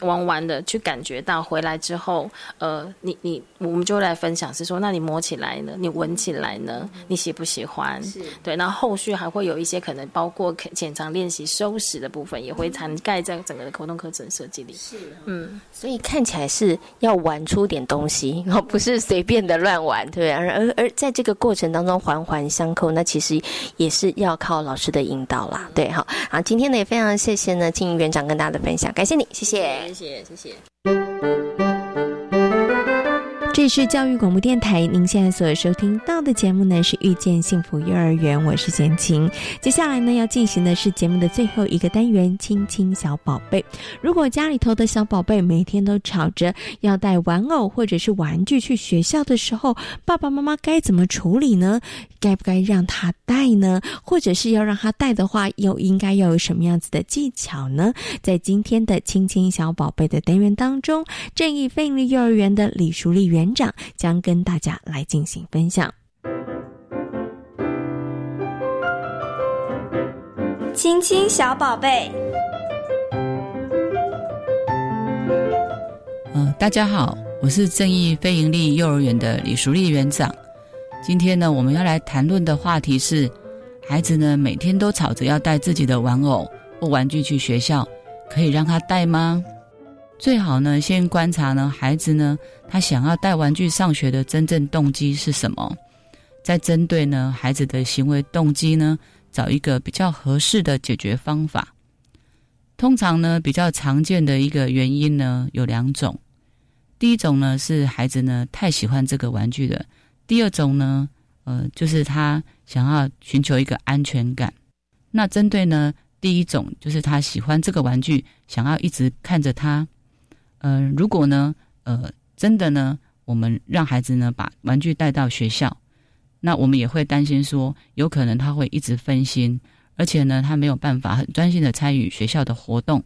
[SPEAKER 10] 玩玩的去感觉到回来之后，呃，你你我们就来分享是说，那你摸起来呢？你闻起来呢？你喜不喜欢？是对，那后后续还会有一些可能包括浅尝练习收拾的部分，也会涵盖在整个的活动课程设计里。是，
[SPEAKER 1] 嗯，所以看起来是要玩出点东西，然后不是随便的乱玩，对而而而在这个过程当中环环相扣，那其实也是要靠老师的引导啦。对，好，好，今天呢也非常谢谢呢金园长跟大家的分享，感谢你，谢谢。
[SPEAKER 10] 谢谢，谢谢。
[SPEAKER 1] 这是教育广播电台，您现在所收听到的节目呢是遇见幸福幼儿园，我是贤琴。接下来呢要进行的是节目的最后一个单元——亲亲小宝贝。如果家里头的小宝贝每天都吵着要带玩偶或者是玩具去学校的时候，爸爸妈妈该怎么处理呢？该不该让他带呢？或者是要让他带的话，又应该要有什么样子的技巧呢？在今天的亲亲小宝贝的单元当中，正义飞利幼儿园的李淑丽园长将跟大家来进行分享。
[SPEAKER 11] 亲亲小宝贝，
[SPEAKER 12] 嗯，大家好，我是正义非营利幼儿园的李淑丽园长。今天呢，我们要来谈论的话题是：孩子呢每天都吵着要带自己的玩偶或玩具去学校，可以让他带吗？最好呢，先观察呢孩子呢他想要带玩具上学的真正动机是什么，再针对呢孩子的行为动机呢，找一个比较合适的解决方法。通常呢，比较常见的一个原因呢有两种，第一种呢是孩子呢太喜欢这个玩具了。第二种呢，呃，就是他想要寻求一个安全感。那针对呢，第一种就是他喜欢这个玩具，想要一直看着它。嗯，如果呢，呃，真的呢，我们让孩子呢把玩具带到学校，那我们也会担心说，有可能他会一直分心，而且呢，他没有办法很专心的参与学校的活动。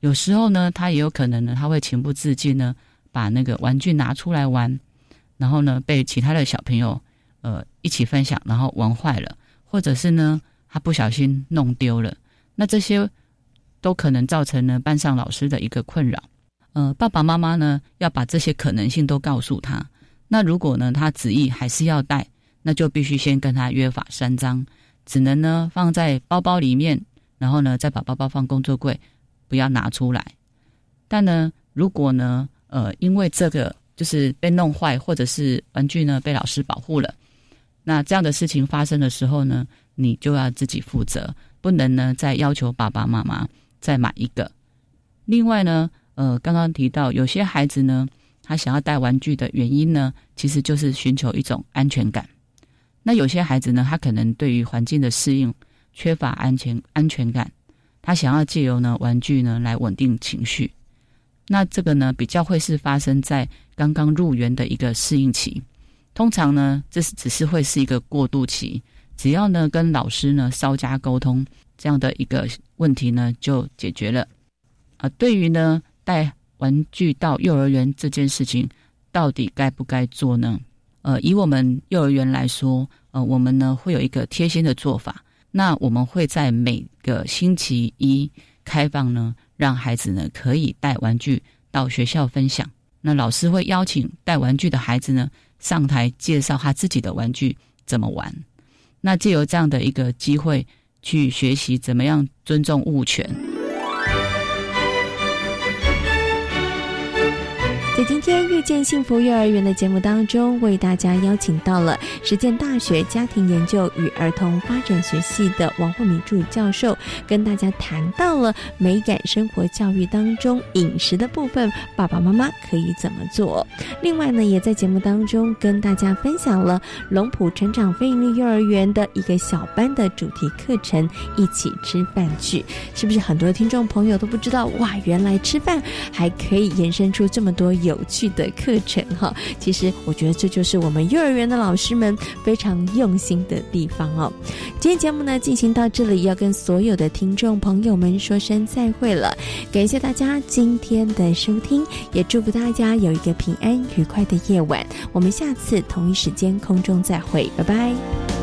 [SPEAKER 12] 有时候呢，他也有可能呢，他会情不自禁呢，把那个玩具拿出来玩。然后呢，被其他的小朋友呃一起分享，然后玩坏了，或者是呢，他不小心弄丢了，那这些都可能造成呢班上老师的一个困扰。呃，爸爸妈妈呢要把这些可能性都告诉他。那如果呢他执意还是要带，那就必须先跟他约法三章，只能呢放在包包里面，然后呢再把包包放工作柜，不要拿出来。但呢，如果呢呃因为这个。就是被弄坏，或者是玩具呢被老师保护了，那这样的事情发生的时候呢，你就要自己负责，不能呢再要求爸爸妈妈再买一个。另外呢，呃，刚刚提到有些孩子呢，他想要带玩具的原因呢，其实就是寻求一种安全感。那有些孩子呢，他可能对于环境的适应缺乏安全安全感，他想要借由呢玩具呢来稳定情绪。那这个呢，比较会是发生在刚刚入园的一个适应期。通常呢，这是只是会是一个过渡期。只要呢跟老师呢稍加沟通，这样的一个问题呢就解决了。啊，对于呢带玩具到幼儿园这件事情，到底该不该做呢？呃，以我们幼儿园来说，呃，我们呢会有一个贴心的做法，那我们会在每个星期一开放呢，让孩子呢可以带玩具到学校分享。那老师会邀请带玩具的孩子呢上台介绍他自己的玩具怎么玩。那借由这样的一个机会去学习怎么样尊重物权。
[SPEAKER 1] 在今天遇见幸福幼儿园的节目当中，为大家邀请到了实践大学家庭研究与儿童发展学系的王慧敏助理教授，跟大家谈到了美感生活教育当中饮食的部分，爸爸妈妈可以怎么做？另外呢，也在节目当中跟大家分享了龙浦成长非盈利幼儿园的一个小班的主题课程——一起吃饭去。是不是很多听众朋友都不知道？哇，原来吃饭还可以延伸出这么多有趣的课程哈，其实我觉得这就是我们幼儿园的老师们非常用心的地方哦。今天节目呢进行到这里，要跟所有的听众朋友们说声再会了，感谢大家今天的收听，也祝福大家有一个平安愉快的夜晚。我们下次同一时间空中再会，拜拜。